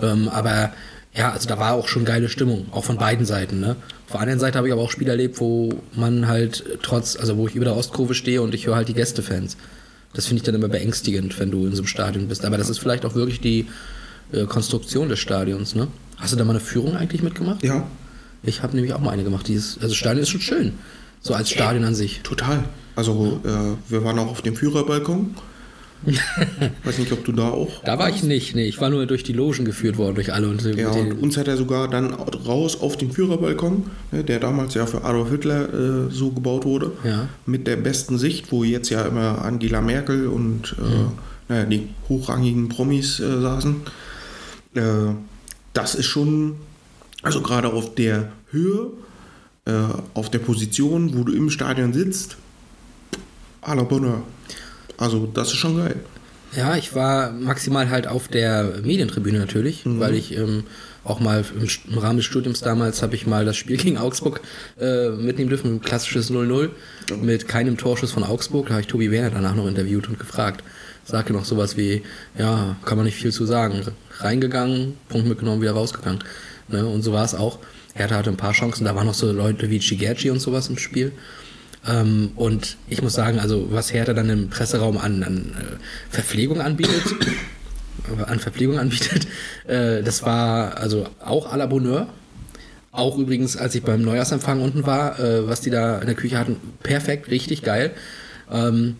Ähm, aber ja, also da war auch schon geile Stimmung, auch von beiden Seiten. Ne? Auf der anderen Seite habe ich aber auch Spiele erlebt, wo man halt trotz, also wo ich über der Ostkurve stehe und ich höre halt die Gästefans. Das finde ich dann immer beängstigend, wenn du in so einem Stadion bist. Aber das ist vielleicht auch wirklich die äh, Konstruktion des Stadions, ne? Hast du da mal eine Führung eigentlich mitgemacht? Ja, Ich habe nämlich auch mal eine gemacht. Dieses, also Stadion ist schon schön. So als Stadion an sich. total. Also äh, wir waren auch auf dem Führerbalkon. Weiß nicht, ob du da auch. Da war ich nicht, nee. Ich war nur durch die Logen geführt worden, durch alle. Und Ja, und uns hat er sogar dann raus auf den Führerbalkon, ne, der damals ja für Adolf Hitler äh, so gebaut wurde, Ja. mit der besten Sicht, wo jetzt ja immer Angela Merkel und äh, Mhm. naja, die hochrangigen Promis äh, saßen. Äh, das ist schon, also gerade auf der Höhe, äh, auf der Position, wo du im Stadion sitzt, à la Bonheur. Also das ist schon geil. Ja, ich war maximal halt auf der Medientribüne natürlich, weil ich ähm, auch mal im, im Rahmen des Studiums damals habe ich mal das Spiel gegen Augsburg äh, mitnehmen dürfen, ein klassisches 0-0 mit keinem Torschuss von Augsburg. Da habe ich Tobi Werner danach noch interviewt und gefragt. Sagte noch sowas wie, ja, kann man nicht viel zu sagen. Reingegangen, Punkt mitgenommen, wieder rausgegangen. Ne? Und so war es auch. Hertha hatte ein paar Chancen, da waren noch so Leute wie Chigerci und sowas im Spiel. Ähm, und ich muss sagen, also was Hertha dann im Presseraum an, an äh, Verpflegung anbietet, äh, an Verpflegung anbietet, äh, das war also auch à la Bonheur. Auch übrigens, als ich beim Neujahrsempfang unten war, äh, was die da in der Küche hatten, perfekt, richtig geil. Ähm,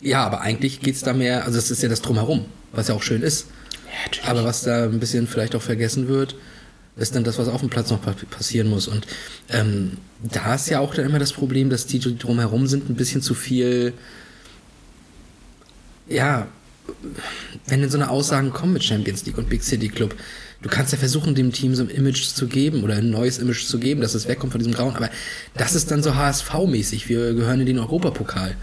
ja, aber eigentlich geht es da mehr, also es ist ja das Drumherum, was ja auch schön ist. aber was da ein bisschen vielleicht auch vergessen wird, ist dann das, was auf dem Platz noch pa- passieren muss. Und ähm, da ist ja auch dann immer das Problem, dass die, die drumherum sind, ein bisschen zu viel, ja, wenn in so eine Aussagen kommen mit Champions League und Big City Club, du kannst ja versuchen, dem Team so ein Image zu geben oder ein neues Image zu geben, dass es wegkommt von diesem Grauen, aber das ist dann so HSV-mäßig, wir gehören in den Europapokal.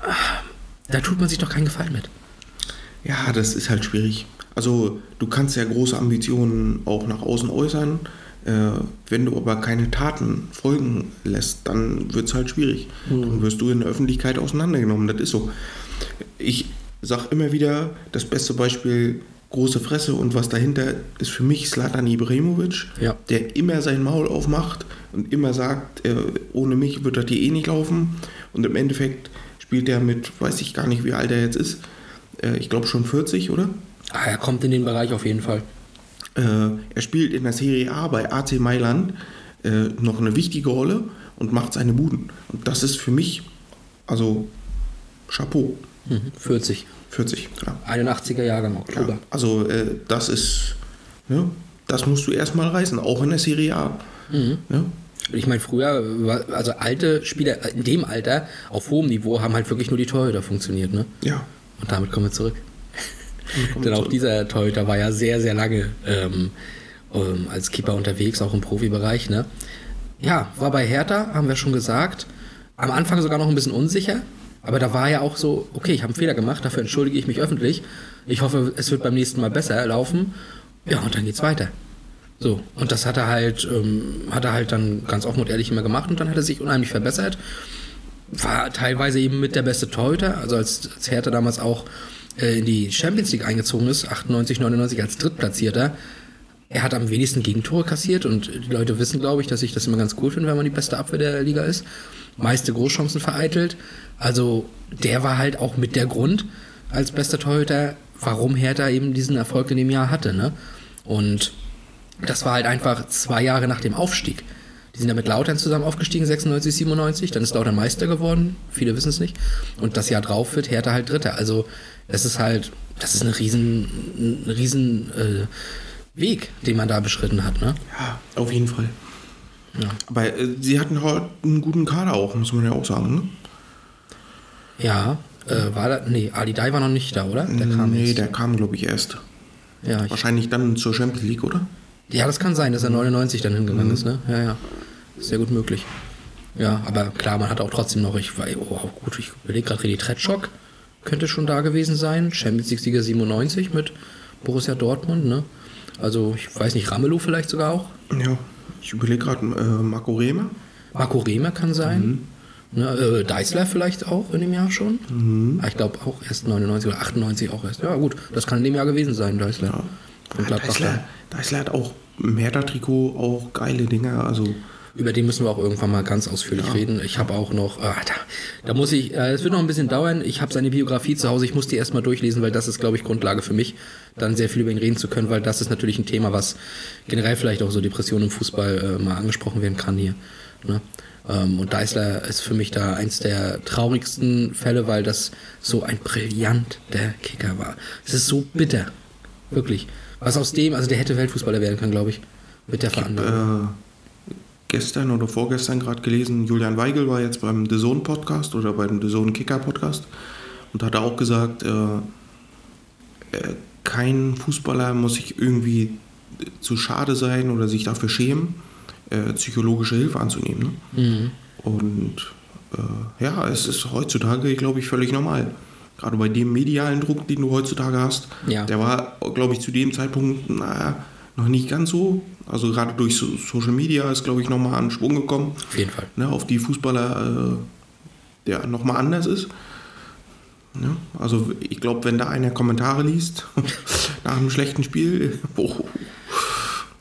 Ah, Da tut man sich doch keinen Gefallen mit. Ja, das ist halt schwierig. Also du kannst ja große Ambitionen auch nach außen äußern. Äh, wenn du aber keine Taten folgen lässt, dann wird es halt schwierig. Dann wirst du in der Öffentlichkeit auseinandergenommen. Das ist so. Ich sage immer wieder, das beste Beispiel große Fresse und was dahinter ist für mich Slatan Ibrahimovic, Ja. der immer sein Maul aufmacht und immer sagt, äh, ohne mich wird das hier eh nicht laufen. Und im Endeffekt spielt er mit, weiß ich gar nicht, wie alt er jetzt ist. Äh, ich glaube schon 40, oder? Ah, er kommt in den Bereich auf jeden Fall. Äh, er spielt in der Serie A bei AC Mailand äh, noch eine wichtige Rolle und macht seine Buden. Und das ist für mich, also Chapeau, Mhm, 40. 40. Ja. 81er Jahrgang, Oktober. Ja, also äh, das ist, ne, das musst du erstmal reißen, auch in der Serie A. Mhm. Ne? Ich meine, früher, also alte Spieler in dem Alter auf hohem Niveau haben halt wirklich nur die Torhüter funktioniert, ne? Ja. Und damit kommen wir zurück. Denn auch dieser Torhüter war ja sehr, sehr lange ähm, ähm, als Keeper unterwegs, auch im Profibereich, ne? Ja, war bei Hertha, haben wir schon gesagt. Am Anfang sogar noch ein bisschen unsicher, aber da war ja auch so, okay, ich habe einen Fehler gemacht, dafür entschuldige ich mich öffentlich. Ich hoffe, es wird beim nächsten Mal besser laufen. Ja, und dann geht's weiter. So, und das hat er halt, ähm, hat er halt dann ganz offen und ehrlich immer gemacht und dann hat er sich unheimlich verbessert. War teilweise eben mit der beste Torhüter, also als, als Hertha damals auch in die Champions League eingezogen ist, 98, 99 als Drittplatzierter. Er hat am wenigsten Gegentore kassiert und die Leute wissen, glaube ich, dass ich das immer ganz cool finde, wenn man die beste Abwehr der Liga ist. Meiste Großchancen vereitelt. Also der war halt auch mit der Grund als bester Torhüter, warum Hertha eben diesen Erfolg in dem Jahr hatte. Ne? Und das war halt einfach zwei Jahre nach dem Aufstieg. Die sind ja mit Lautern zusammen aufgestiegen, 96, 97. Dann ist Lautern Meister geworden. Viele wissen es nicht. Und das Jahr drauf wird Hertha halt Dritter. Also, es ist halt, das ist ein riesen, ein riesen äh, Weg, den man da beschritten hat. Ne? Ja, auf jeden Fall. Aber äh, sie hatten halt einen guten Kader auch, muss man ja auch sagen. Ne? Ja, äh, war da, nee, Ali Dai war noch nicht da, oder? Der kam nee, jetzt. der kam, glaube ich, erst. Ja, ich, Wahrscheinlich dann zur Champions League, oder? ja, das kann sein, dass er 99 dann hingegangen ist, ne? Ja, ja. Sehr gut möglich. Ja, aber klar, man hat auch trotzdem noch, ich war, oh, gut, ich überlege gerade, René Tretschok könnte schon da gewesen sein. Champions League-Sieger 97 mit Borussia Dortmund, ne? Also, ich weiß nicht, Ramelow vielleicht sogar auch. Ja. Ich überlege gerade, äh, Marco Rehmer. Marco Rehmer kann sein. Ne, äh, Deisler vielleicht auch in dem Jahr schon. Ah, Ich glaube auch erst 99 oder 98 auch erst. Ja gut, das kann in dem Jahr gewesen sein, Deisler. Von Gladbach. Deisler, Deisler hat auch im Hertha-Trikot auch geile Dinger. Also, Über den müssen wir auch irgendwann mal ganz ausführlich reden. Ich habe auch noch, äh, da, da muss ich, äh, es wird noch ein bisschen dauern. Ich habe seine Biografie zu Hause, ich muss die erstmal durchlesen, weil das ist, glaube ich, Grundlage für mich, dann sehr viel über ihn reden zu können, weil das ist natürlich ein Thema, was generell vielleicht auch so Depressionen im Fußball äh, mal angesprochen werden kann hier. Ne? Ähm, und Deisler ist für mich da eins der traurigsten Fälle, weil das so ein brillanter Kicker war. Es ist so bitter. Wirklich. Was aus dem, also der hätte Weltfußballer werden können, glaube ich. Mit der Veranlagung. Gestern oder vorgestern gerade gelesen, Julian Weigel war jetzt beim The Zone Podcast oder beim The Zone Kicker Podcast und hat auch gesagt, äh, äh, kein Fußballer muss sich irgendwie zu schade sein oder sich dafür schämen, äh, psychologische Hilfe anzunehmen. Ne? Und äh, ja, es ist heutzutage, glaube ich, völlig normal. Gerade bei dem medialen Druck, den du heutzutage hast, Ja. der war, glaube ich, zu dem Zeitpunkt naja, noch nicht ganz so. Also gerade durch so Social Media ist, glaube ich, nochmal an Schwung gekommen. Auf jeden Fall. Ne, auf die Fußballer, äh, der nochmal anders ist. Ne? Also ich glaube, wenn da einer Kommentare liest nach einem schlechten Spiel, oh,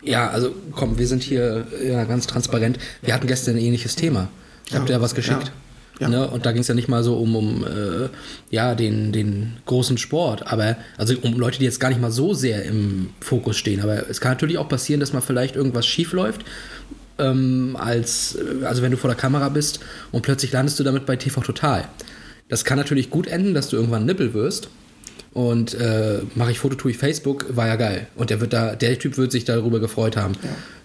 Ja, also komm, wir sind hier ja, ganz transparent. Wir hatten gestern ein ähnliches Thema. Ich habe Ja, dir was geschickt. ja, ja. Ne? Und da ging es ja nicht mal so um, um äh, ja, den, den großen Sport, aber also um Leute, die jetzt gar nicht mal so sehr im Fokus stehen. Aber es kann natürlich auch passieren, dass mal vielleicht irgendwas schief läuft. Ähm, als, äh, also wenn du vor der Kamera bist und plötzlich landest du damit bei TV Total. Das kann natürlich gut enden, dass du irgendwann Nippel wirst. Und äh, mache ich Foto, tue ich Facebook, war ja geil. Und der wird da, der Typ wird sich darüber gefreut haben.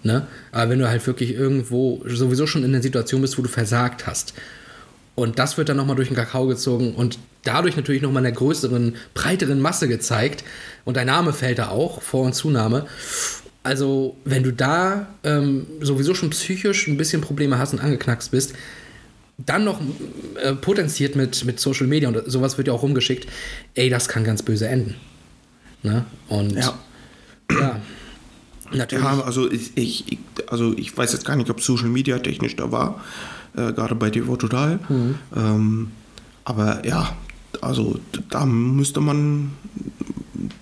Ne? Aber wenn du halt wirklich irgendwo sowieso schon in der Situation bist, wo du versagt hast, und das wird dann nochmal durch den Kakao gezogen und dadurch natürlich nochmal einer größeren, breiteren Masse gezeigt. Und dein Name fällt da auch, Vor- und Zunahme. Also, wenn du da ähm, sowieso schon psychisch ein bisschen Probleme hast und angeknackst bist, dann noch äh, potenziert mit, mit Social Media und sowas wird ja auch rumgeschickt, ey, das kann ganz böse enden. Ne? Und Ja. ja, natürlich. Ja, also ich, ich, also ich weiß jetzt gar nicht, ob Social Media technisch da war, äh, gerade bei TV Total. Ähm, aber ja, also da müsste man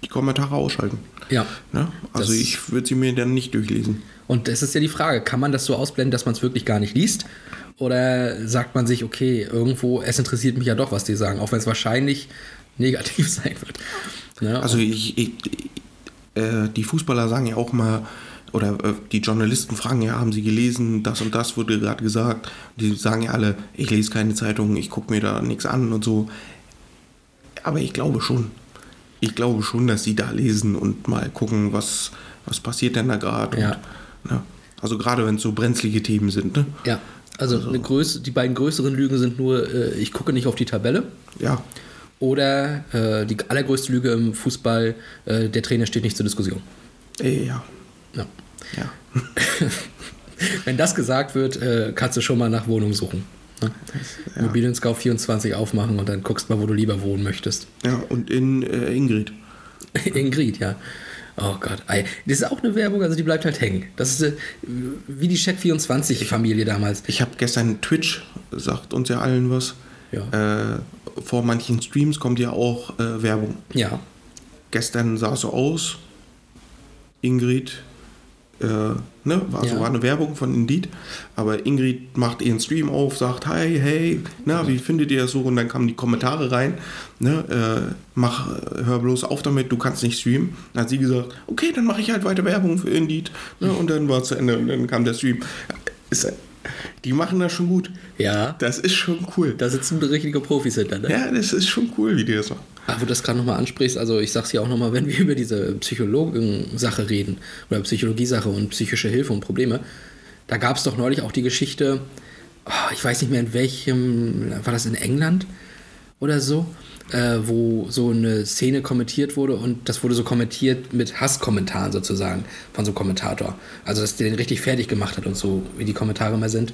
die Kommentare ausschalten. Ja. Ne? Also Das- ich würde sie mir dann nicht durchlesen. Und es ist ja die Frage, kann man das so ausblenden, dass man es wirklich gar nicht liest? Oder sagt man sich, okay, irgendwo, es interessiert mich ja doch, was die sagen, auch wenn es wahrscheinlich negativ sein wird. Ne? Also ich, ich, äh, die Fußballer sagen ja auch mal, oder äh, die Journalisten fragen ja, haben sie gelesen, das und das wurde gerade gesagt. Die sagen ja alle, ich lese keine Zeitung, ich gucke mir da nichts an und so. Aber ich glaube schon. Ich glaube schon, dass sie da lesen und mal gucken, was, was passiert denn da gerade. Ja. Ne? Also gerade wenn es so brenzlige Themen sind. Ne? ja, also, Eine Größe, die beiden größeren Lügen sind nur, äh, ich gucke nicht auf die Tabelle. Ja. Oder äh, die allergrößte Lüge im Fußball, äh, der Trainer steht nicht zur Diskussion. Äh, ja. Ja. Ja. Wenn das gesagt wird, äh, kannst du schon mal nach Wohnung suchen. Ne? Immobilien Scout 24 aufmachen und dann guckst mal, wo du lieber wohnen möchtest. ja. Und in äh, Ingrid. Ingrid, ja. Oh Gott. Das ist auch eine Werbung, also die bleibt halt hängen. Das ist äh, wie die Check24-Familie damals. Ich habe gestern Twitch, sagt uns ja allen was. Ja. Äh, vor manchen Streams kommt ja auch äh, Werbung. Ja. Gestern sah es so aus, Ingrid, äh, ne, war, so, Ja. war eine Werbung von Indeed, aber Ingrid macht ihren Stream auf, sagt, hi, hey, na, wie findet ihr das so? Und dann kamen die Kommentare rein, ne, äh, mach, hör bloß auf damit, du kannst nicht streamen. Dann hat sie gesagt, okay, dann mache ich halt weiter Werbung für Indeed, ne, und dann war es zu Ende und dann kam der Stream. ist, die machen das schon gut. Ja. Das ist schon cool. Da sitzen richtige Profis hinter, ne? Ja, das ist schon cool, wie die das machen. Aber wo du das gerade nochmal ansprichst, also ich sag's ja auch nochmal, wenn wir über diese Psychologen-Sache reden oder Psychologie-Sache und psychische Hilfe und Probleme, da gab es doch neulich auch die Geschichte, oh, ich weiß nicht mehr in welchem, war das in England oder so, äh, wo so eine Szene kommentiert wurde und das wurde so kommentiert mit Hasskommentaren sozusagen von so einem Kommentator. Also dass der den richtig fertig gemacht hat und so, wie die Kommentare mal sind.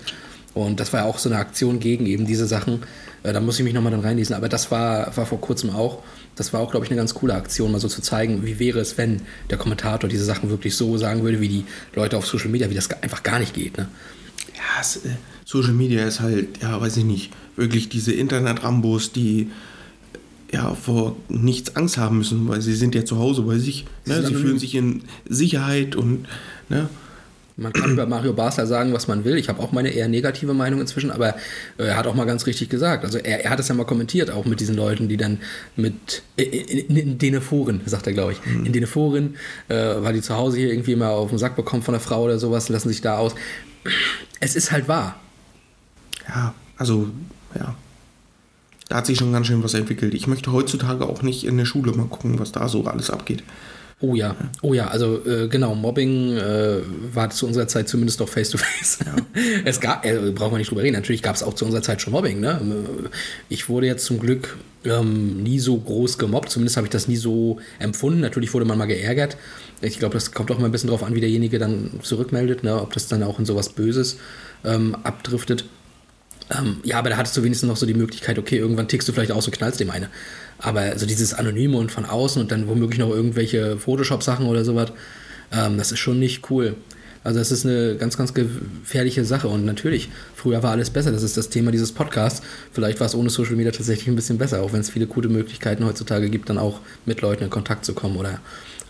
Und das war ja auch so eine Aktion gegen eben diese Sachen. Äh, da muss ich mich nochmal dann reinlesen. Aber das war, war vor kurzem auch. Das war auch, glaube ich, eine ganz coole Aktion, mal so zu zeigen, wie wäre es, wenn der Kommentator diese Sachen wirklich so sagen würde, wie die Leute auf Social Media, wie das einfach gar nicht geht. Ne? Ja, äh, Social Media ist halt, ja, weiß ich nicht, wirklich diese Internet-Rambos, die ja vor nichts Angst haben müssen, weil sie sind ja zu Hause bei sich. Sie Ne? Sie fühlen sich in Sicherheit und ne? Man kann über Mario Basler sagen, was man will. Ich habe auch meine eher negative Meinung inzwischen, aber äh, er hat auch mal ganz richtig gesagt. Also er, er hat es ja mal kommentiert, auch mit diesen Leuten, die dann mit äh, in, in den Foren, sagt er, glaube ich, in den Foren, äh, weil die zu Hause hier irgendwie mal auf den Sack bekommen von der Frau oder sowas, lassen sich da aus. Es ist halt wahr. ja, also ja. Da hat sich schon ganz schön was entwickelt. Ich möchte heutzutage auch nicht in der Schule mal gucken, was da so alles abgeht. Oh ja, oh ja, also äh, genau, Mobbing äh, war zu unserer Zeit zumindest doch face-to-face. es gab, äh, brauchen wir nicht drüber reden, natürlich gab es auch zu unserer Zeit schon Mobbing. Ne? Ich wurde jetzt zum Glück ähm, nie so groß gemobbt, zumindest habe ich das nie so empfunden. Natürlich wurde man mal geärgert. Ich glaube, das kommt auch mal ein bisschen drauf an, wie derjenige dann zurückmeldet, ne? ob das dann auch in sowas Böses ähm, abdriftet. Ähm, ja, aber da hattest du wenigstens noch so die Möglichkeit, okay, irgendwann tickst du vielleicht aus und knallst dem eine. Aber so dieses Anonyme und von außen und dann womöglich noch irgendwelche Photoshop-Sachen oder sowas, ähm, das ist schon nicht cool. Also das ist eine ganz, ganz gefährliche Sache. Und natürlich, früher war alles besser. Das ist das Thema dieses Podcasts. Vielleicht war es ohne Social Media tatsächlich ein bisschen besser, auch wenn es viele gute Möglichkeiten heutzutage gibt, dann auch mit Leuten in Kontakt zu kommen oder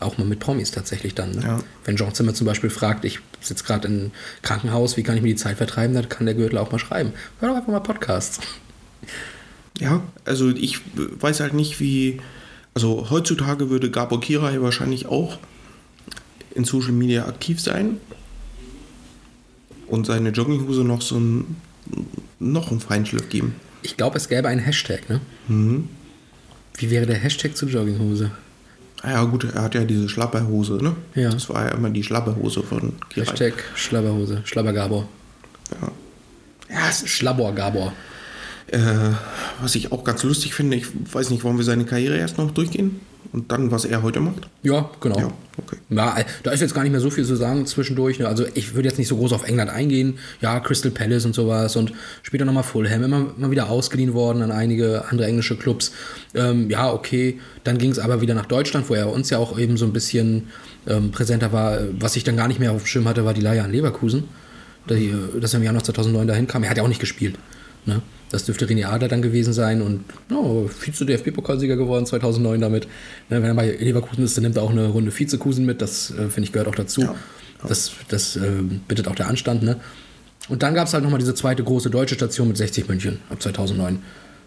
auch mal mit Promis tatsächlich dann. Ne? Ja. Wenn Jean Zimmer zum Beispiel fragt, ich sitze gerade im Krankenhaus, wie kann ich mir die Zeit vertreiben, dann kann der Gürtel auch mal schreiben. Hör doch einfach mal Podcasts. Ja, also ich weiß halt nicht, wie. Also heutzutage würde Gabor Kirai wahrscheinlich auch in Social Media aktiv sein und seine Jogginghose noch so ein, noch einen Feinschliff geben. Ich glaube, es gäbe einen Hashtag, ne? Wie wäre der Hashtag zur Jogginghose? Ja, gut, er hat ja diese Schlapperhose, ne? Ja. Das war ja immer die Schlapperhose von Kirai. Hashtag Schlabberhose, Schlabber Gabor. Ja, es ist, Schlabber Gabor. äh, was ich auch ganz lustig finde, ich weiß nicht, wollen wir seine Karriere erst noch durchgehen und dann, was er heute macht? Ja, genau. Ja, okay. Ja, äh, da ist jetzt gar nicht mehr so viel zu sagen zwischendurch. ne. Also ich würde jetzt nicht so groß auf England eingehen. Ja, Crystal Palace und sowas und später nochmal Fulham. Immer mal wieder ausgeliehen worden an einige andere englische Clubs. Ähm, ja, okay. Dann ging es aber wieder nach Deutschland, wo er uns ja auch eben so ein bisschen ähm, präsenter war. Was ich dann gar nicht mehr auf dem Schirm hatte, war die Leihe an Leverkusen. Die, äh, dass er im Jahr 2009 dahin kam. Er hat ja auch nicht gespielt. Ne? Das dürfte René Adler dann gewesen sein und oh, Vize-DFB-Pokalsieger geworden 2009 damit. Ne, wenn er bei Leverkusen ist, dann nimmt er auch eine Runde Vizekusen mit. Das, äh, finde ich, gehört auch dazu. Ja. Das, das äh, bittet auch der Anstand. Ne? Und dann gab es halt nochmal diese zweite große deutsche Station mit 60 München ab 2009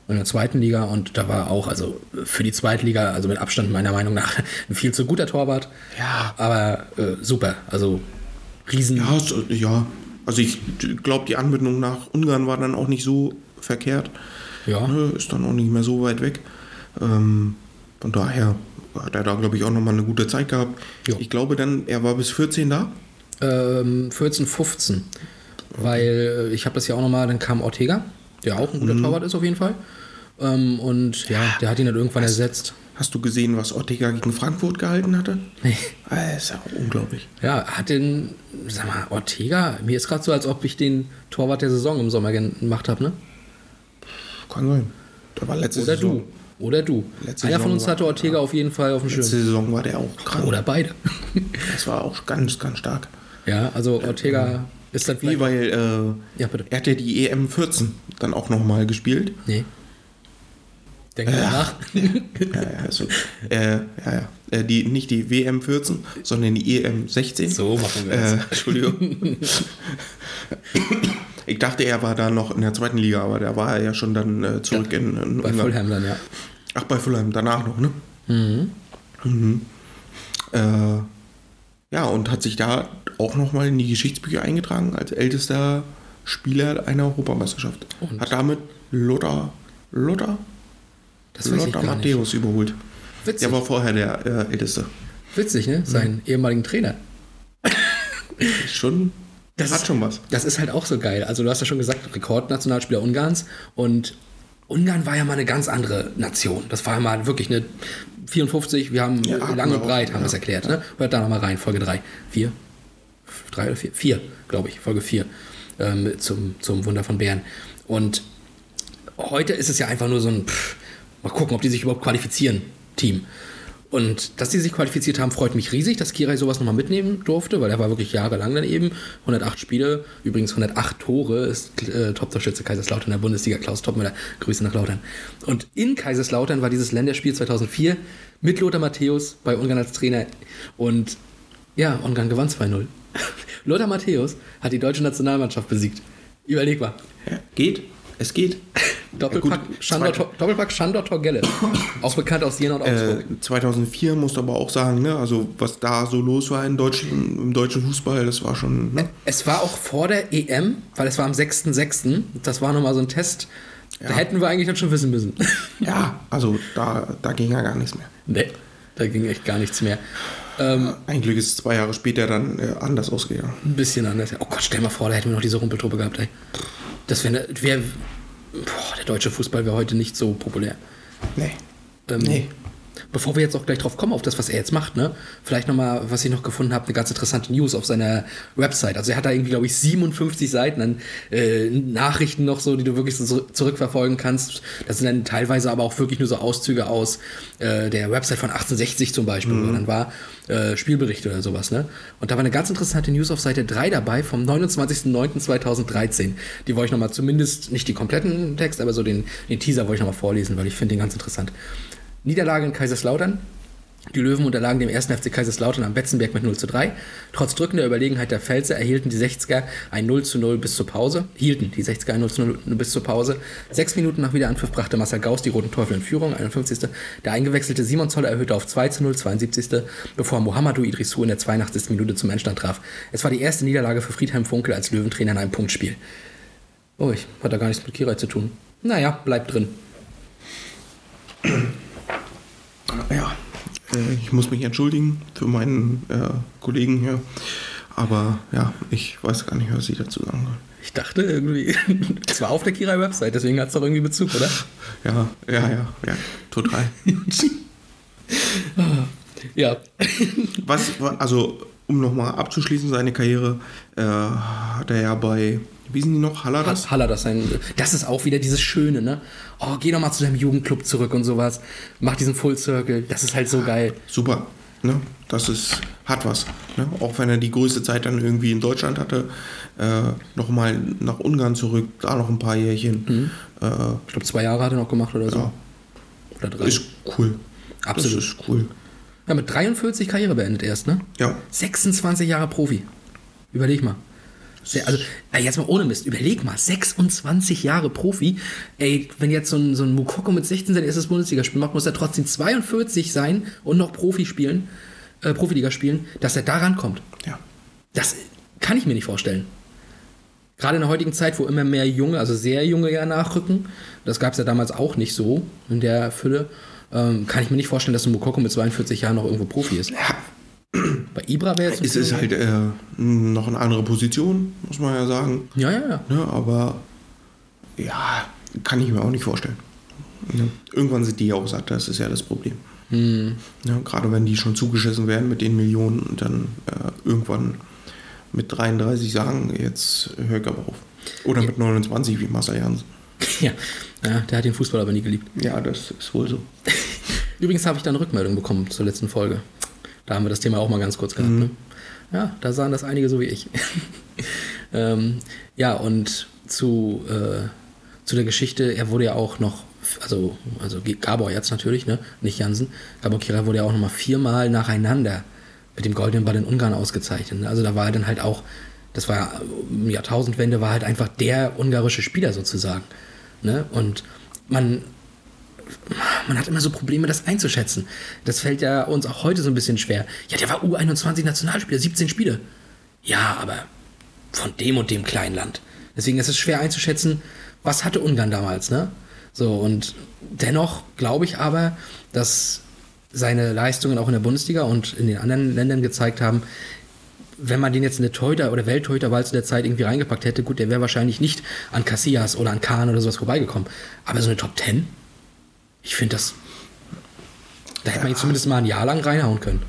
in der zweiten Liga und da war auch, also für die zweite Liga, also mit Abstand meiner Meinung nach, ein viel zu guter Torwart. Ja. Aber äh, super, also riesen. Ja, ja. Also ich glaube, die Anbindung nach Ungarn war dann auch nicht so verkehrt. Ja. Ist dann auch nicht mehr so weit weg. Ähm, von daher hat er da, glaube ich, auch nochmal eine gute Zeit gehabt. Jo. Ich glaube dann, er war bis 14 da. Ähm, 14, 15. Weil äh, ich habe das ja auch nochmal, dann kam Ortega, der auch ein guter Torwart ist auf jeden Fall. Ähm, und ja, der hat ihn dann irgendwann ersetzt. Hast du gesehen, was Ortega gegen Frankfurt gehalten hatte? Nee. Das ist ja unglaublich. Ja, hat den, sag mal, Ortega, mir ist gerade so, als ob ich den Torwart der Saison im Sommer gemacht habe, ne? Kann sein. Der war letzte Oder Saison. du. Oder du. Letzte Einer von Saison uns war- hatte Ortega auf jeden Fall auf dem Letzte Schirm. Saison war der auch krank. Oder beide. Das war auch ganz, ganz stark. ja, also Ortega ist dann vielleicht. weil äh, Ja, bitte. er hat ja die EM 14 dann auch nochmal gespielt. Nee. Denk mal nach. Ja, ja, also, äh, ja, ja. Äh, die, nicht die WM 14, sondern die EM 16. So machen wir Äh, das. Entschuldigung. ich dachte, er war da noch in der zweiten Liga, aber da war er ja schon dann äh, zurück in, in Bei Ungarn. Fulham dann, ja. Ach, bei Fulham, danach noch, ne? Mhm. Äh, ja, und hat sich da auch nochmal in die Geschichtsbücher eingetragen als ältester Spieler einer Europameisterschaft. Und? Hat damit Lothar, Lothar, Das Lothar. Matthäus überholt. Witzig, Der war vorher der äh, älteste. witzig ne? Seinen ehemaligen Trainer. Schon, Das hat ist- schon was. Das ist halt auch so geil. Also du hast ja schon gesagt, Rekordnationalspieler Ungarns und Ungarn war ja mal eine ganz andere Nation. Das war ja mal wirklich eine 54, wir haben Ja, hatten lang wir und auch, breit, haben ja. wir es erklärt. Ne? Hört da nochmal rein, Folge 3. 4? 3 oder 4? 4, glaube ich, Folge 4 ähm, zum, zum Wunder von Bern. Und heute ist es ja einfach nur so ein, pff, mal gucken, ob die sich überhaupt qualifizieren, Team. Und dass die sich qualifiziert haben, freut mich riesig, dass Kirai sowas nochmal mitnehmen durfte, weil er war wirklich jahrelang dann eben. 108 Spiele, übrigens 108 Tore, ist äh, Top-Torschütze Kaiserslautern in der Bundesliga, Klaus Toppmüller, Grüße nach Lautern. Und in Kaiserslautern war dieses Länderspiel 2004 mit Lothar Matthäus bei Ungarn als Trainer und ja, Ungarn gewann 2-0. Lothar Matthäus hat die deutsche Nationalmannschaft besiegt. Überleg mal. Ja, geht, es geht. Doppelpack, Ja, gut, Schandor, zweit- Doppelpack Schandor Torgelle. Auch bekannt aus Jena und Augsburg. Äh, 2004 musst du aber auch sagen, ne, also was da so los war in Deutschland, im deutschen Fußball, das war schon, ne? Es war auch vor der EM, weil es war am 6.6. Das war nochmal so ein Test. Da Ja. hätten wir eigentlich dann schon wissen müssen. Ja, also da, da ging ja gar nichts mehr. nee, da ging echt gar nichts mehr. Ähm, Ein Glück ist es zwei Jahre später dann äh, anders ausgegangen. ein bisschen anders. Oh Gott, stell mal vor, da hätten wir noch diese Rumpeltruppe gehabt, ey. Das wäre, wär, boah, der deutsche Fußball wäre heute nicht so populär. Nee. Ähm, Nee. Bevor wir jetzt auch gleich drauf kommen, auf das, was er jetzt macht, ne? Vielleicht nochmal, was ich noch gefunden habe, eine ganz interessante News auf seiner Website. Also er hat da irgendwie, glaube ich, 57 Seiten an äh, Nachrichten noch so, die du wirklich so zurück- zurückverfolgen kannst. Das sind dann teilweise aber auch wirklich nur so Auszüge aus äh, der Website von 1860 zum Beispiel, wo dann war äh, Spielberichte oder sowas, ne? Und da war eine ganz interessante News auf Seite 3 dabei vom 29.09.2013. Die wollte ich nochmal zumindest, nicht die kompletten Text, aber so den, den Teaser wollte ich nochmal vorlesen, weil ich finde den ganz interessant. Niederlage in Kaiserslautern. Die Löwen unterlagen dem 1. FC Kaiserslautern am Betzenberg mit 0 zu 3. Trotz drückender Überlegenheit der Pfälzer erhielten die 60er ein 0 zu 0 bis zur Pause. Hielten die 60er ein 0 zu 0 bis zur Pause. Sechs Minuten nach Wiederanpfiff brachte Marcel Gauss die Roten Teufel in Führung, 51. Der eingewechselte Simon Zoller erhöhte auf 2 zu 0, 72. Bevor Mohamedou Idrissou in der 82. Minute zum Endstand traf. Es war die erste Niederlage für Friedhelm Funkel als Löwentrainer in einem Punktspiel. Oh, ich hat da gar nichts mit Kirai zu tun. Naja, bleibt drin. Ja, äh, ich muss mich entschuldigen für meinen äh, Kollegen hier. Aber ja, ich weiß gar nicht, was ich dazu sagen soll. Ich dachte irgendwie, es war auf der Kirai-Website, deswegen hat es doch irgendwie Bezug, oder? Ja, ja, ja, ja, total. Ja. Was, also, um nochmal abzuschließen, seine Karriere äh, hat er ja bei, wie sind die noch, Halladas? Haller, das sein. Das ist auch wieder dieses Schöne, ne? Oh, geh doch mal zu deinem Jugendclub zurück und sowas. Mach diesen Full Circle. Das ist halt so geil. Super, ne? Das ist, hat was. Ne? Auch wenn er die größte Zeit dann irgendwie in Deutschland hatte, äh, nochmal nach Ungarn zurück, da noch ein paar Jährchen. Äh, Ich glaube, zwei Jahre hat er noch gemacht oder so. Ja. Oder drei. ist cool. Absolut. Das ist cool. ja, mit 43 Karriere beendet erst, ne? Ja. 26 Jahre Profi. Überleg mal. Sehr, also, jetzt mal ohne Mist, überleg mal, 26 Jahre Profi. Ey, wenn jetzt so ein, so ein Mukoko mit 16 sein erstes Bundesligaspiel macht, muss er trotzdem 42 sein und noch Profi spielen, äh, Profiliga spielen, dass er da rankommt. Ja. Das kann ich mir nicht vorstellen. Gerade in der heutigen Zeit, wo immer mehr Junge, also sehr junge ja nachrücken, das gab es ja damals auch nicht so in der Fülle, ähm, kann ich mir nicht vorstellen, dass ein Mukoko mit 42 Jahren noch irgendwo Profi ist. Bei Ibra wäre jetzt Es ist halt äh, noch eine andere Position, muss man ja sagen. Ja, ja, ja. Ne? Aber ja, kann ich mir auch nicht vorstellen. Ne? Irgendwann sind die ja auch satt, das ist ja das Problem. Hm. Ja, gerade wenn die schon zugeschissen werden mit den Millionen und dann äh, irgendwann mit 33 sagen, jetzt höre ich aber auf. Oder mit 29 wie Marcel Jansen. Ja. ja, der hat den Fußball aber nie geliebt. Ja, das ist wohl so. Übrigens habe ich da eine Rückmeldung bekommen zur letzten Folge. Da haben wir das Thema auch mal ganz kurz gehabt. Ne? Ja, da sahen das einige so wie ich. ähm, ja, und zu, äh, zu der Geschichte, er wurde ja auch noch, also, also Gabor jetzt natürlich, ne? nicht Jansen. Gabor Kira wurde ja auch nochmal viermal nacheinander mit dem Goldenen Ball in Ungarn ausgezeichnet. Ne? Also da war er dann halt auch, das war ja, um Jahrtausendwende, war halt einfach der ungarische Spieler sozusagen. Ne? Und man man hat immer so Probleme, das einzuschätzen. Das fällt ja uns auch heute so ein bisschen schwer. Ja, der war U21-Nationalspieler, 17 Spiele. Ja, aber von dem und dem kleinen Land. Deswegen ist es schwer einzuschätzen, was hatte Ungarn damals, ne? So, und dennoch glaube ich aber, dass seine Leistungen auch in der Bundesliga und in den anderen Ländern gezeigt haben, wenn man den jetzt in der Torhüter- oder Welttorhüterwahl zu der Zeit irgendwie reingepackt hätte, gut, der wäre wahrscheinlich nicht an Casillas oder an Kahn oder sowas vorbeigekommen. Aber so eine Top 10, ich finde das, da hätte man ihn zumindest mal ein Jahr lang reinhauen können.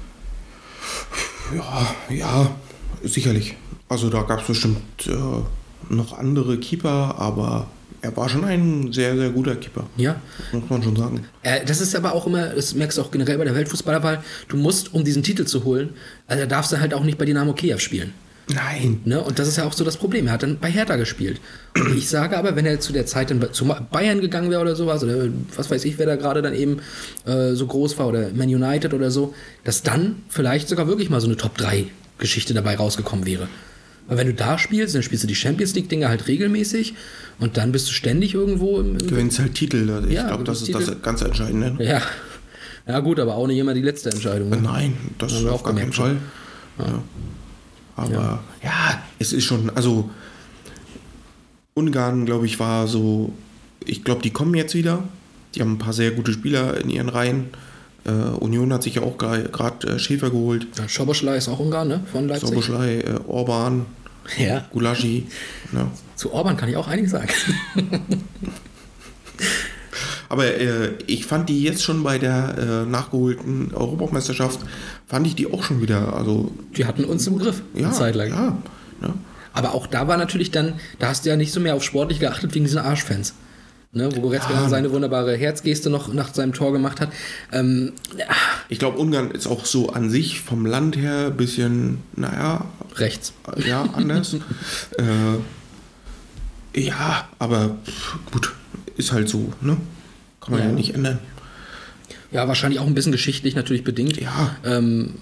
Ja, ja, sicherlich. Also da gab es bestimmt äh, noch andere Keeper, aber er war schon ein sehr, sehr guter Keeper. Ja. Muss man schon sagen. Äh, das ist aber auch immer, das merkst du auch generell bei der Weltfußballerwahl, du musst, um diesen Titel zu holen, also da darfst du halt auch nicht bei Dynamo Kiew spielen. Nein. Ne? Und das ist ja auch so das Problem. Er hat dann bei Hertha gespielt. Und ich sage aber, wenn er zu der Zeit dann zu Bayern gegangen wäre oder sowas, oder was weiß ich, wer da gerade dann eben äh, so groß war, oder Man United oder so, dass dann vielleicht sogar wirklich mal so eine Top-3-Geschichte dabei rausgekommen wäre. Weil wenn du da spielst, dann spielst du die Champions League-Dinger halt regelmäßig und dann bist du ständig irgendwo im. im Gewinnst halt Titel. Also ich Ja, glaube, das ist das ganz Entscheidende. ja. Ja, gut, aber auch nicht immer die letzte Entscheidung. Ne? Nein, das ist auf auch gar keinen gemerkt Fall. Ja. Aber ja. es ist schon, also Ungarn, glaube ich, war so, ich glaube, die kommen jetzt wieder. Die haben ein paar sehr gute Spieler in ihren Reihen. Äh, Union hat sich ja auch gerade äh, Schäfer geholt. Ja, Schoboschlei ist auch Ungarn, ne? Von Leipzig. Soboschlei, äh, Orban, Ja. Gulaschi. Ne? Zu Orban kann ich auch einiges sagen. Aber äh, ich fand die jetzt schon bei der äh, nachgeholten Europameisterschaft, fand ich die auch schon wieder, also Die hatten uns im Griff. ja, Eine Zeit lang. ja, ja. Aber auch da war natürlich dann, da hast du ja nicht so mehr auf sportlich geachtet wegen diesen Arschfans. Ne, wo Goretzka dann seine wunderbare Herzgeste noch nach seinem Tor gemacht hat. Ähm, ja, Ich glaube, Ungarn ist auch so an sich vom Land her ein bisschen, naja, rechts. ja, anders. äh, ja, aber gut, ist halt so, ne? Kann man ja, Ja. nicht ändern. Ja, wahrscheinlich auch ein bisschen geschichtlich natürlich bedingt. Ja. Ähm,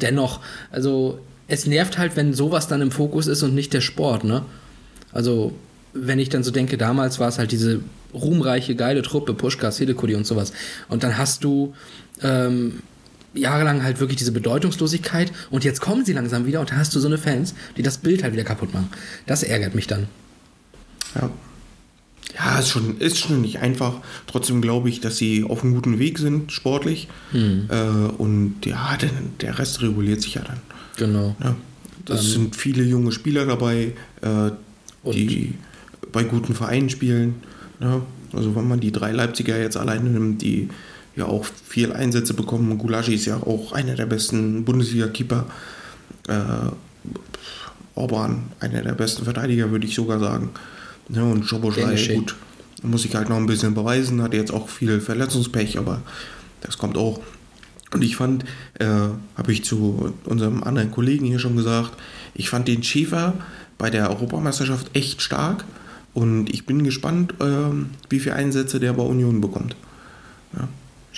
dennoch, also es nervt halt, wenn sowas dann im Fokus ist und nicht der Sport, ne? Also, wenn ich dann so denke, damals war es halt diese ruhmreiche, geile Truppe, Puschkas, Hidekudi und sowas. Und dann hast du ähm, jahrelang halt wirklich diese Bedeutungslosigkeit und jetzt kommen sie langsam wieder und da hast du so eine Fans, die das Bild halt wieder kaputt machen. Das ärgert mich dann. Ja. Ja, ist schon, ist schon nicht einfach. Trotzdem glaube ich, dass sie auf einem guten Weg sind, sportlich. Hm. Äh, und ja, der, der Rest reguliert sich ja dann. Genau. Ja. Das sind viele junge Spieler dabei, äh, die bei guten Vereinen spielen. Ne? Also wenn man die drei Leipziger jetzt alleine nimmt, die ja auch viel Einsätze bekommen. Gulaschi ist ja auch einer der besten Bundesliga-Keeper. Äh, Orban, einer der besten Verteidiger, würde ich sogar sagen. Ne? Und Schoboschlei, gut, muss ich halt noch ein bisschen beweisen, hat jetzt auch viel Verletzungspech, aber das kommt auch. Und ich fand, äh, habe ich zu unserem anderen Kollegen hier schon gesagt, ich fand den Schäfer bei der Europameisterschaft echt stark und ich bin gespannt, ähm, wie viele Einsätze der bei Union bekommt.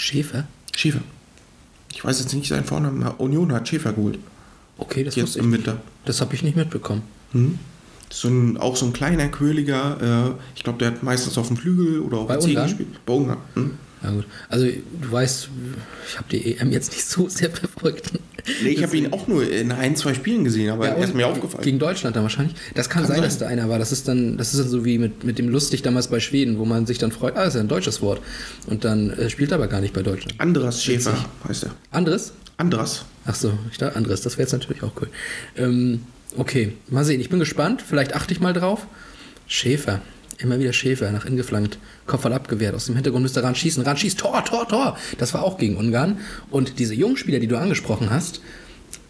Schäfer? Schäfer. Ich weiß jetzt nicht seinen Vornamen. Union hat Schäfer geholt. Okay, das Jetzt im nicht. Winter. Das habe ich nicht mitbekommen. So ein, auch so ein kleiner, quirliger, äh, ich glaube, der hat meistens auf dem Flügel oder auf dem Zeh gespielt. Bei Ungarn. Hm? Ja gut. Also du weißt, ich habe die EM jetzt nicht so sehr verfolgt. Nee, ich habe ihn auch nur in ein, zwei Spielen gesehen, aber Ja, er ist mir aufgefallen. Gegen Deutschland dann wahrscheinlich. Das kann, Kann sein, sein. dass da einer war. Das ist dann, das ist dann so wie mit, mit dem Lustig damals bei Schweden, wo man sich dann freut, ah, ist ja ein deutsches Wort. Und dann äh, spielt er aber gar nicht bei Deutschland. Andras Schäfer heißt er. Anderes? Andras. Ach so, ich dachte anderes. Das wäre jetzt natürlich auch cool. Ähm, okay, mal sehen. Ich bin gespannt. Vielleicht achte ich mal drauf. Schäfer. Immer wieder Schäfer nach innen geflankt. Kopfball abgewehrt. Aus dem Hintergrund müsste Ran schießen. Ran schießt. Tor, Tor, Tor. Das war auch gegen Ungarn. Und diese jungen Spieler, die du angesprochen hast,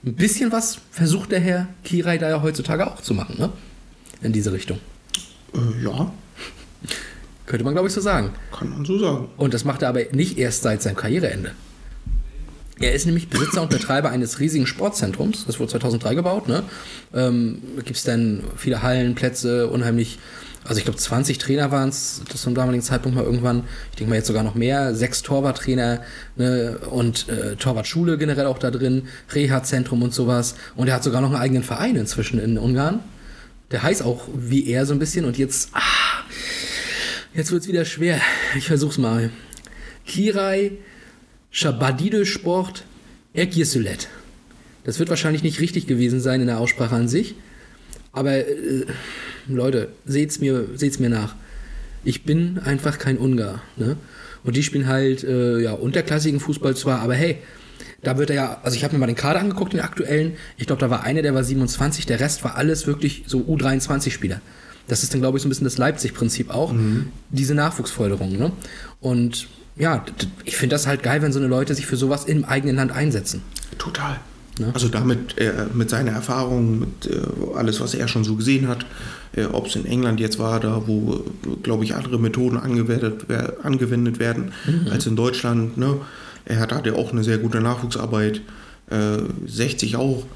ein bisschen was versucht der Herr Kirai da ja heutzutage auch zu machen, ne? In diese Richtung. Äh, ja, Könnte man, glaube ich, so sagen. kann man so sagen. Und das macht er aber nicht erst seit seinem Karriereende. Er ist nämlich Besitzer und Betreiber eines riesigen Sportzentrums. Das wurde 2003 gebaut. Ne? Ähm, da gibt es dann viele Hallen, Plätze, unheimlich. Also ich glaube 20 Trainer waren es zum damaligen Zeitpunkt mal irgendwann. Ich denke mal jetzt sogar noch mehr. Sechs Torwarttrainer ne? und äh, Torwartschule generell auch da drin. Reha-Zentrum und sowas. Und er hat sogar noch einen eigenen Verein inzwischen in Ungarn. Der heißt auch wie er so ein bisschen. Und jetzt, ah, jetzt wird es wieder schwer. Ich versuch's mal. Kirai Shabadide Sport Ergiesulet. Das wird wahrscheinlich nicht richtig gewesen sein in der Aussprache an sich. Aber äh, Leute, seht's mir, seht's mir nach. Ich bin einfach kein Ungar. Ne? Und die spielen halt äh, ja, unterklassigen Fußball zwar, aber hey, da wird er ja, also ich habe mir mal den Kader angeguckt, den aktuellen. Ich glaube, da war einer, der war 27, der Rest war alles wirklich so U23-Spieler. Das ist dann, glaube ich, so ein bisschen das Leipzig-Prinzip auch, diese Nachwuchsförderung. Ne? Und ja, ich finde das halt geil, wenn so eine Leute sich für sowas im eigenen Land einsetzen. Total. Ne? Also damit, äh, mit seiner Erfahrung, mit äh, alles, was er schon so gesehen hat, äh, ob es in England jetzt war, da wo, glaube ich, andere Methoden angewendet, angewendet werden als in Deutschland. Ne? Er hat, hat ja auch eine sehr gute Nachwuchsarbeit, äh, 60 auch.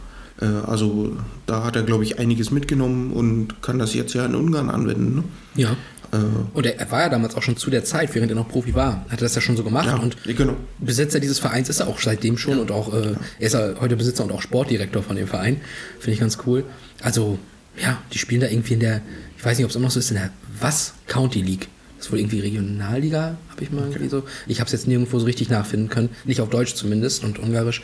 Äh, also da hat er, glaube ich, einiges mitgenommen und kann das jetzt ja in Ungarn anwenden. Ne? Ja. Äh, Und er, er war ja damals auch schon zu der Zeit, während er noch Profi war, hat er das ja schon so gemacht. ja, Und genau. Besitzer dieses Vereins ist er auch seitdem schon und auch, äh, er ist ja heute Besitzer und auch Sportdirektor von dem Verein. Finde ich ganz cool. Also, ja, die spielen da irgendwie in der, ich weiß nicht, ob es immer noch so ist, in der was County League. Das ist wohl irgendwie Regionalliga, habe ich mal irgendwie so. Ich habe es jetzt nirgendwo so richtig nachfinden können. Nicht auf Deutsch zumindest und Ungarisch.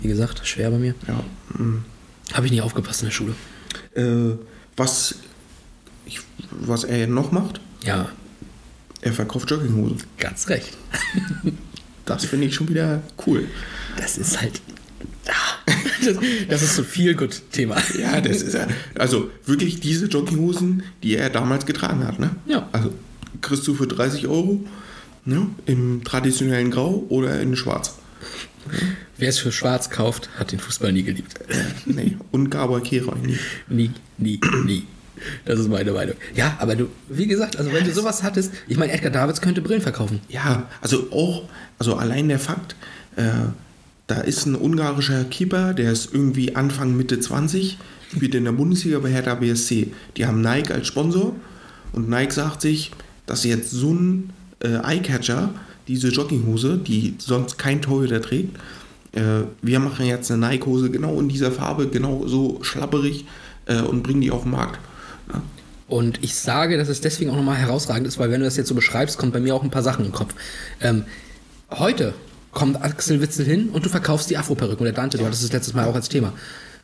Wie gesagt, schwer bei mir. Ja, mm. Habe ich nie aufgepasst in der Schule. Äh, was, ich, was er noch macht, Ja, er verkauft Jogginghosen. ganz recht. Das finde ich schon wieder cool. Das ist halt. Ah, Das, das ist so viel gut Thema. Ja, das ist ja. Also wirklich diese Jogginghosen, die er damals getragen hat, ne? Ja. Also kriegst du für 30 Euro ne? im traditionellen Grau oder in Schwarz. Wer es für schwarz kauft, hat den Fußball nie geliebt. Nee, und Gabor Kehrer nie. Nie, nie, nie. Das ist meine Meinung. Ja, aber du, wie gesagt, also wenn du sowas hattest, ich meine, Edgar Davids könnte Brillen verkaufen. Ja, also auch, also allein der Fakt, äh, da ist ein ungarischer Keeper, der ist irgendwie Anfang, Mitte 20, spielt in der Bundesliga bei Hertha BSC. Die haben Nike als Sponsor und Nike sagt sich, dass jetzt so ein äh, Eyecatcher, diese Jogginghose, die sonst kein Torhüter trägt, äh, wir machen jetzt eine Nike-Hose genau in dieser Farbe, genau so schlapperig äh, und bringen die auf den Markt. Und ich sage, dass es deswegen auch nochmal herausragend ist, weil wenn du das jetzt so beschreibst, kommt bei mir auch ein paar Sachen im Kopf. Ähm, heute kommt Axel Witzel hin und du verkaufst die Afro-Perücke. Oder Dante, du hattest das letztes Mal auch als Thema.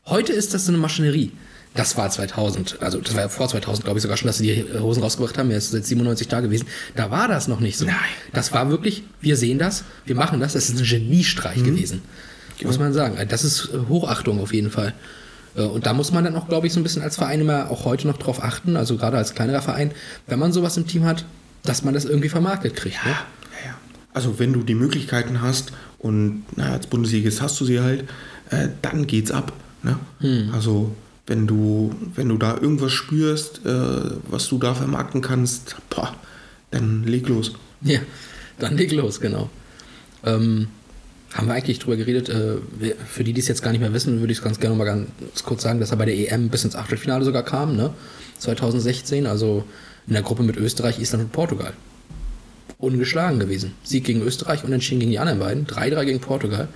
Heute ist das so eine Maschinerie. Das war 2000, also das war ja vor 2000, glaube ich sogar schon, dass sie die Hosen rausgebracht haben. Er ist jetzt 97 da gewesen. Da war das noch nicht so. Nein. Das war wirklich, wir sehen das, wir machen das. Das ist ein Geniestreich gewesen. Muss man sagen. Das ist Hochachtung auf jeden Fall. Äh, Und da muss man dann auch, glaube ich, so ein bisschen als Verein immer auch heute noch drauf achten, also gerade als kleinerer Verein, wenn man sowas im Team hat, dass man das irgendwie vermarktet kriegt. Ne? Ja, ja. Also wenn du die Möglichkeiten hast und na, als Bundesligist hast du sie halt, äh, dann geht's ab. Ne? Also wenn du, wenn du da irgendwas spürst, äh, was du da vermarkten kannst, boah, dann leg los. Ja, dann leg los, genau. Ähm, haben wir eigentlich drüber geredet, äh, für die, die es jetzt gar nicht mehr wissen, würde ich es ganz gerne mal ganz kurz sagen, dass er bei der EM bis ins Achtelfinale sogar kam, ne? 2016, also in der Gruppe mit Österreich, Island und Portugal. Ungeschlagen gewesen. Sieg gegen Österreich, unentschieden gegen die anderen beiden. 3-3 gegen Portugal.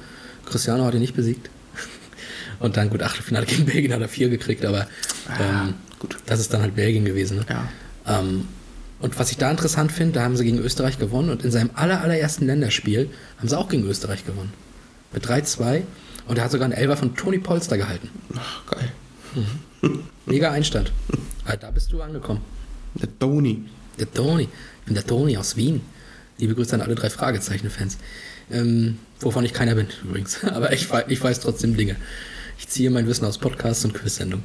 Cristiano hat ihn nicht besiegt. Und dann gut, Achtelfinale gegen Belgien hat er 4 gekriegt, aber ähm, gut. das ist dann halt Belgien gewesen. Ne? Ja. Ähm, und was ich da interessant finde, da haben sie gegen Österreich gewonnen und in seinem aller, allerersten Länderspiel haben sie auch gegen Österreich gewonnen. Mit 3-2 und er hat sogar einen Elfer von Toni Polster gehalten. Ach, geil. Mega Einstand. Ah, da bist du angekommen. Der Toni. Der Toni. Ich bin der Toni aus Wien. Liebe Grüße an alle drei Fragezeichen-Fans. Ähm, wovon ich keiner bin, übrigens. Aber ich, ich weiß trotzdem Dinge. Ich ziehe mein Wissen aus Podcasts und Quiz-Sendungen.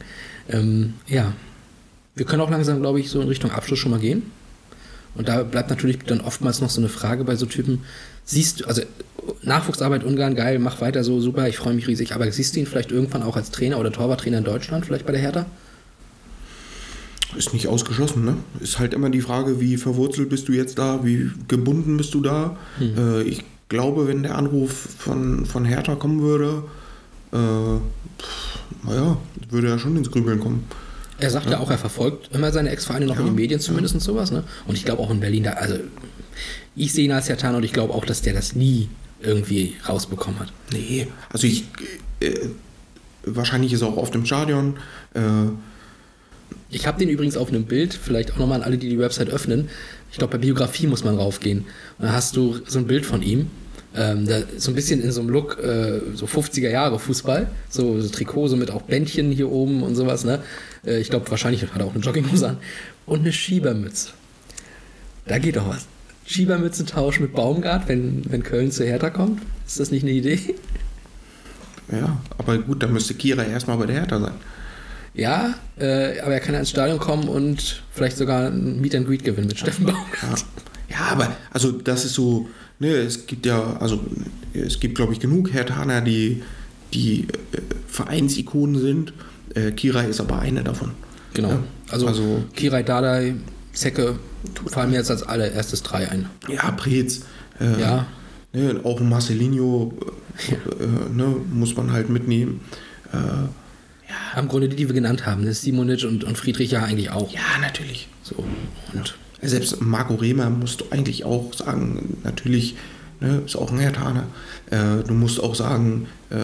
Ähm, ja. Wir können auch langsam, glaube ich, so in Richtung Abschluss schon mal gehen. Und da bleibt natürlich dann oftmals noch so eine Frage bei so Typen. Siehst du, also Nachwuchsarbeit Ungarn, geil, mach weiter so, super, ich freue mich riesig. Aber siehst du ihn vielleicht irgendwann auch als Trainer oder Torwarttrainer in Deutschland, vielleicht bei der Hertha? Ist nicht ausgeschlossen, ne? Ist halt immer die Frage, wie verwurzelt bist du jetzt da, wie gebunden bist du da. Äh, ich glaube, wenn der Anruf von, von Hertha kommen würde, äh, naja, würde er schon ins Grübeln kommen. Er sagt ja, auch, er verfolgt immer seine Ex-Vereine noch in Ja, den Medien zumindest und sowas, ne? Und ich glaube auch in Berlin, da, also ich sehe ihn als Hertan und ich glaube auch, dass der das nie irgendwie rausbekommen hat. Nee, also ich, äh, wahrscheinlich ist er auch auf dem Stadion. Äh, Ich habe den übrigens auf einem Bild, vielleicht auch nochmal an alle, die die Website öffnen. Ich glaube, bei Biografie muss man raufgehen. Da hast du so ein Bild von ihm. Ähm, da, so ein bisschen in so einem Look, äh, so 50er Jahre Fußball. So, so Trikot, so mit auch Bändchen hier oben und sowas. Ne? Äh, ich glaube, wahrscheinlich hat er auch eine Jogginghose an. Und eine Schiebermütze. Da geht doch was. Schiebermützentausch mit Baumgart, wenn, wenn Köln zu Hertha kommt. Ist das nicht eine Idee? Ja, aber gut, dann müsste Kira erstmal bei der Hertha sein. Ja, äh, aber er kann ja ins Stadion kommen und vielleicht sogar ein Meet and Greet gewinnen mit Steffen Baumgart. Ja, ja aber also das ist so, ne, es gibt ja, also es gibt glaube ich genug Herthaner, die, die äh, Vereinsikonen sind. Äh, Kira ist aber eine davon. Genau. Ja, also, also Kirai Dardai, Zecke fallen mir jetzt als allererstes drei ein. Ja, Preetz. Äh, Ja. Ne, auch Marcelinho äh, äh, ne, muss man halt mitnehmen. Äh, Im Grunde die, die wir genannt haben, ne? Simonic und, und Friedrich ja eigentlich auch. ja, natürlich. So. Und Selbst Marco Rehmer musst du eigentlich auch sagen, natürlich ne, ist auch ein Hertaner. Äh, du musst auch sagen, äh,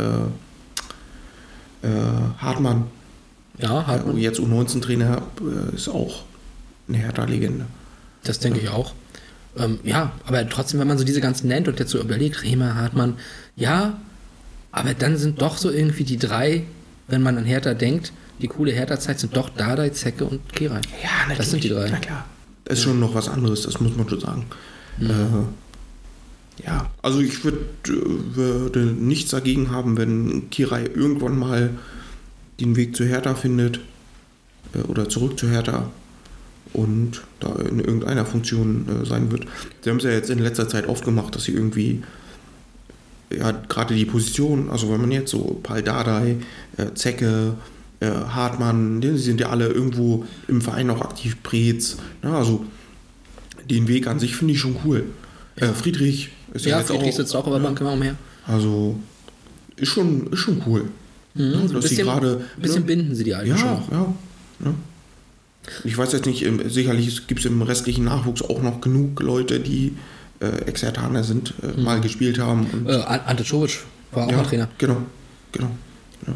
äh, Hartmann, ja, hat man. jetzt U19-Trainer, äh, ist auch eine Hertha-Legende. Das denke ich auch. Ähm, ja, aber trotzdem, wenn man so diese ganzen nennt und jetzt so überlegt, Rehmer, Hartmann, ja, aber dann sind doch so irgendwie die drei, wenn man an Hertha denkt, die coole Hertha-Zeit sind doch Dardai, Zecke und Kirai. Ja, Das sind die drei. Na klar. Das ist schon noch was anderes, das muss man schon sagen. Äh, ja, also ich würd, äh, würde nichts dagegen haben, wenn Kirai irgendwann mal den Weg zu Hertha findet äh, oder zurück zu Hertha und da in irgendeiner Funktion äh, sein wird. Sie haben es ja jetzt in letzter Zeit oft gemacht, dass sie irgendwie ja, gerade die Position, also wenn man jetzt so Paul Dardai, äh, Zecke, äh, Hartmann, die sind ja alle irgendwo im Verein auch aktiv, Preetz, ne, also den Weg an sich finde ich schon cool. Äh, Friedrich ist ja, Ja, jetzt Friedrich auch, sitzt auch über der Bank immer umher. also ist schon, ist schon cool. ne, Mhm, so ein sie bisschen, gerade ein bisschen ne, binden sie die Alten ja, schon noch. ja, ja. Ich weiß jetzt nicht, sicherlich gibt es im restlichen Nachwuchs auch noch genug Leute, die äh, Exertaner sind, äh, mal gespielt haben. Und, Äh, An- Ante Czovic war auch ja, mal Trainer. Genau, genau.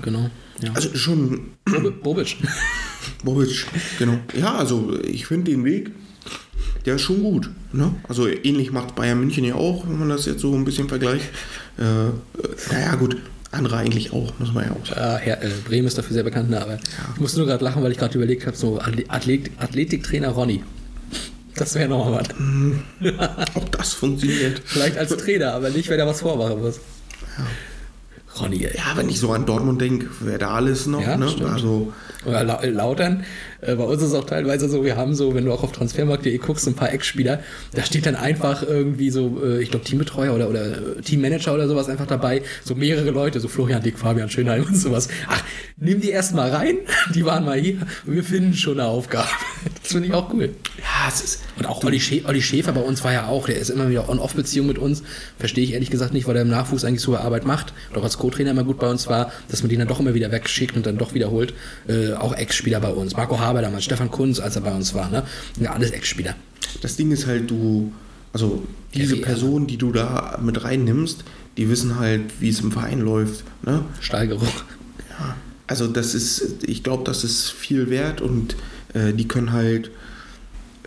Genau. Ja. Also schon Bobi- Bobic. Bobic, genau. Ja, also ich finde den Weg, der ist schon gut. Ne? Also ähnlich macht Bayern München ja auch, wenn man das jetzt so ein bisschen vergleicht. Äh, äh, naja, gut, andere eigentlich auch, muss man ja auch sagen. Äh, Herr, äh, Bremen ist dafür sehr bekannt, ne? aber ich musste nur gerade lachen, weil ich gerade überlegt habe, so Athlet Athlet Athletiktrainer Ronny. Das wäre nochmal was. Ob das funktioniert. Vielleicht als Trainer, aber nicht, wenn er was vormachen muss. Ronny. Ja, wenn ich so an Dortmund denke, wäre da alles noch. Ja, ne? stimmt. Also, Oder La Lautern, äh, bei uns ist es auch teilweise so, wir haben so, wenn du auch auf transfermarkt.de guckst, ein paar Ex-Spieler, da steht dann einfach irgendwie so, äh, ich glaube Teambetreuer oder, oder äh, Teammanager oder sowas einfach dabei, so mehrere Leute, so Florian Dick, Fabian Schönheim und sowas. Ach, nimm die erst mal rein, die waren mal hier und wir finden schon eine Aufgabe. Das finde ich auch cool. ja, es ist. Und auch Olli, Schä Olli Schäfer bei uns war ja auch, der ist immer wieder On-Off-Beziehung mit uns. Verstehe ich ehrlich gesagt nicht, weil er im Nachwuchs eigentlich so Arbeit macht. Auch als Co-Trainer immer gut bei uns war, dass man den dann doch immer wieder wegschickt und dann doch wiederholt. Äh, auch Ex-Spieler bei uns. Marco Haber damals, Stefan Kunz, als er bei uns war. Ne? Ja, alles Ex-Spieler. Das Ding ist halt, du, also diese. Personen, die du da mit reinnimmst, die wissen halt, wie es im Verein läuft. Ne? Steigerung. Ja, also das ist, ich glaube, das ist viel wert und äh, die können halt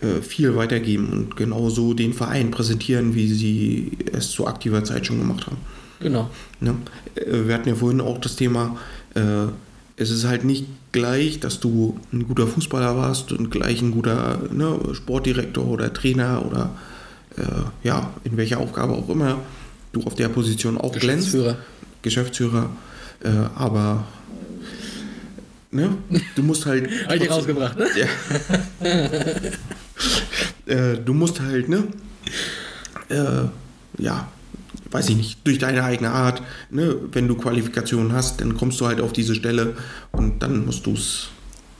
äh, viel weitergeben und genauso den Verein präsentieren, wie sie es zu aktiver Zeit schon gemacht haben. Genau. Ne? Äh, Wir hatten ja vorhin auch das Thema, äh, es ist halt nicht gleich, dass du ein guter Fußballer warst und gleich ein guter ne, Sportdirektor oder Trainer oder äh, ja, in welcher Aufgabe auch immer du auf der Position auch glänzt. Geschäftsführer. Geschäftsführer, äh, aber ne, du musst halt. Habe ich dir rausgebracht, ne? äh, du musst halt, ne, äh, ja, weiß ich nicht, durch deine eigene Art, ne, wenn du Qualifikationen hast, dann kommst du halt auf diese Stelle und dann musst du es,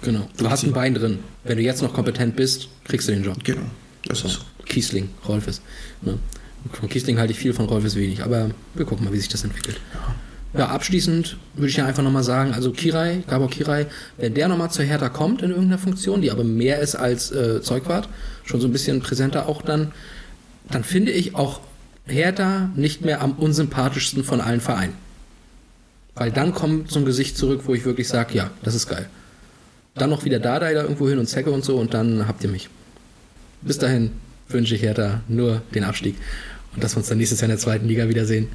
Genau. Du hast ein Bein drin. Wenn du jetzt noch kompetent bist, kriegst du den Job. genau, das ist so. Kiesling, Rolfes. Ne? Von Kiesling halte ich viel, von Rolfes wenig, aber wir gucken mal, wie sich das entwickelt. Ja, abschließend würde ich ja einfach nochmal sagen, also Kirai, Gabor Kirai, wenn der nochmal zur Hertha kommt in irgendeiner Funktion, die aber mehr ist als äh, Zeugwart, schon so ein bisschen präsenter auch dann, dann finde ich auch Hertha nicht mehr am unsympathischsten von allen Vereinen. Weil dann kommt so ein Gesicht zurück, wo ich wirklich sage, ja, das ist geil. Dann noch wieder Dardai da irgendwo hin und Zecke und so und dann habt ihr mich. Bis dahin wünsche ich Hertha nur den Abstieg. Und dass wir uns dann nächstes Jahr in der zweiten Liga wiedersehen,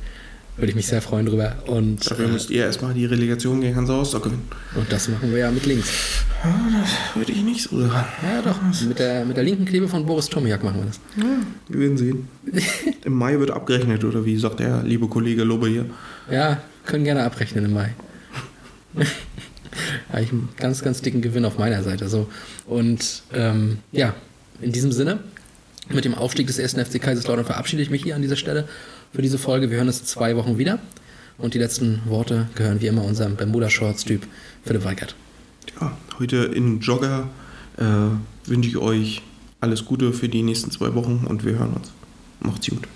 würde ich mich sehr freuen drüber. Und, Dafür müsst ihr erstmal die Relegation gegen Hansa Rostock gewinnen. und das machen wir ja mit links. Ja, das würde ich nicht so sagen. Ja, doch. Mit der, mit der linken Klebe von Boris Tomiak machen wir das. Wir werden sehen. Im Mai wird abgerechnet, oder wie sagt der liebe Kollege Lobe hier? Ja, können gerne abrechnen im Mai. habe ich einen ganz, ganz dicken Gewinn auf meiner Seite. So. Und ähm, ja, in diesem Sinne, mit dem Aufstieg des ersten FC Kaiserslautern verabschiede ich mich hier an dieser Stelle für diese Folge. Wir hören uns in zwei Wochen wieder. Und die letzten Worte gehören wie immer unserem Bermuda-Shorts-Typ Philipp Weigert. Ja, heute in Jogger äh, wünsche ich euch alles Gute für die nächsten zwei Wochen und wir hören uns. Macht's gut.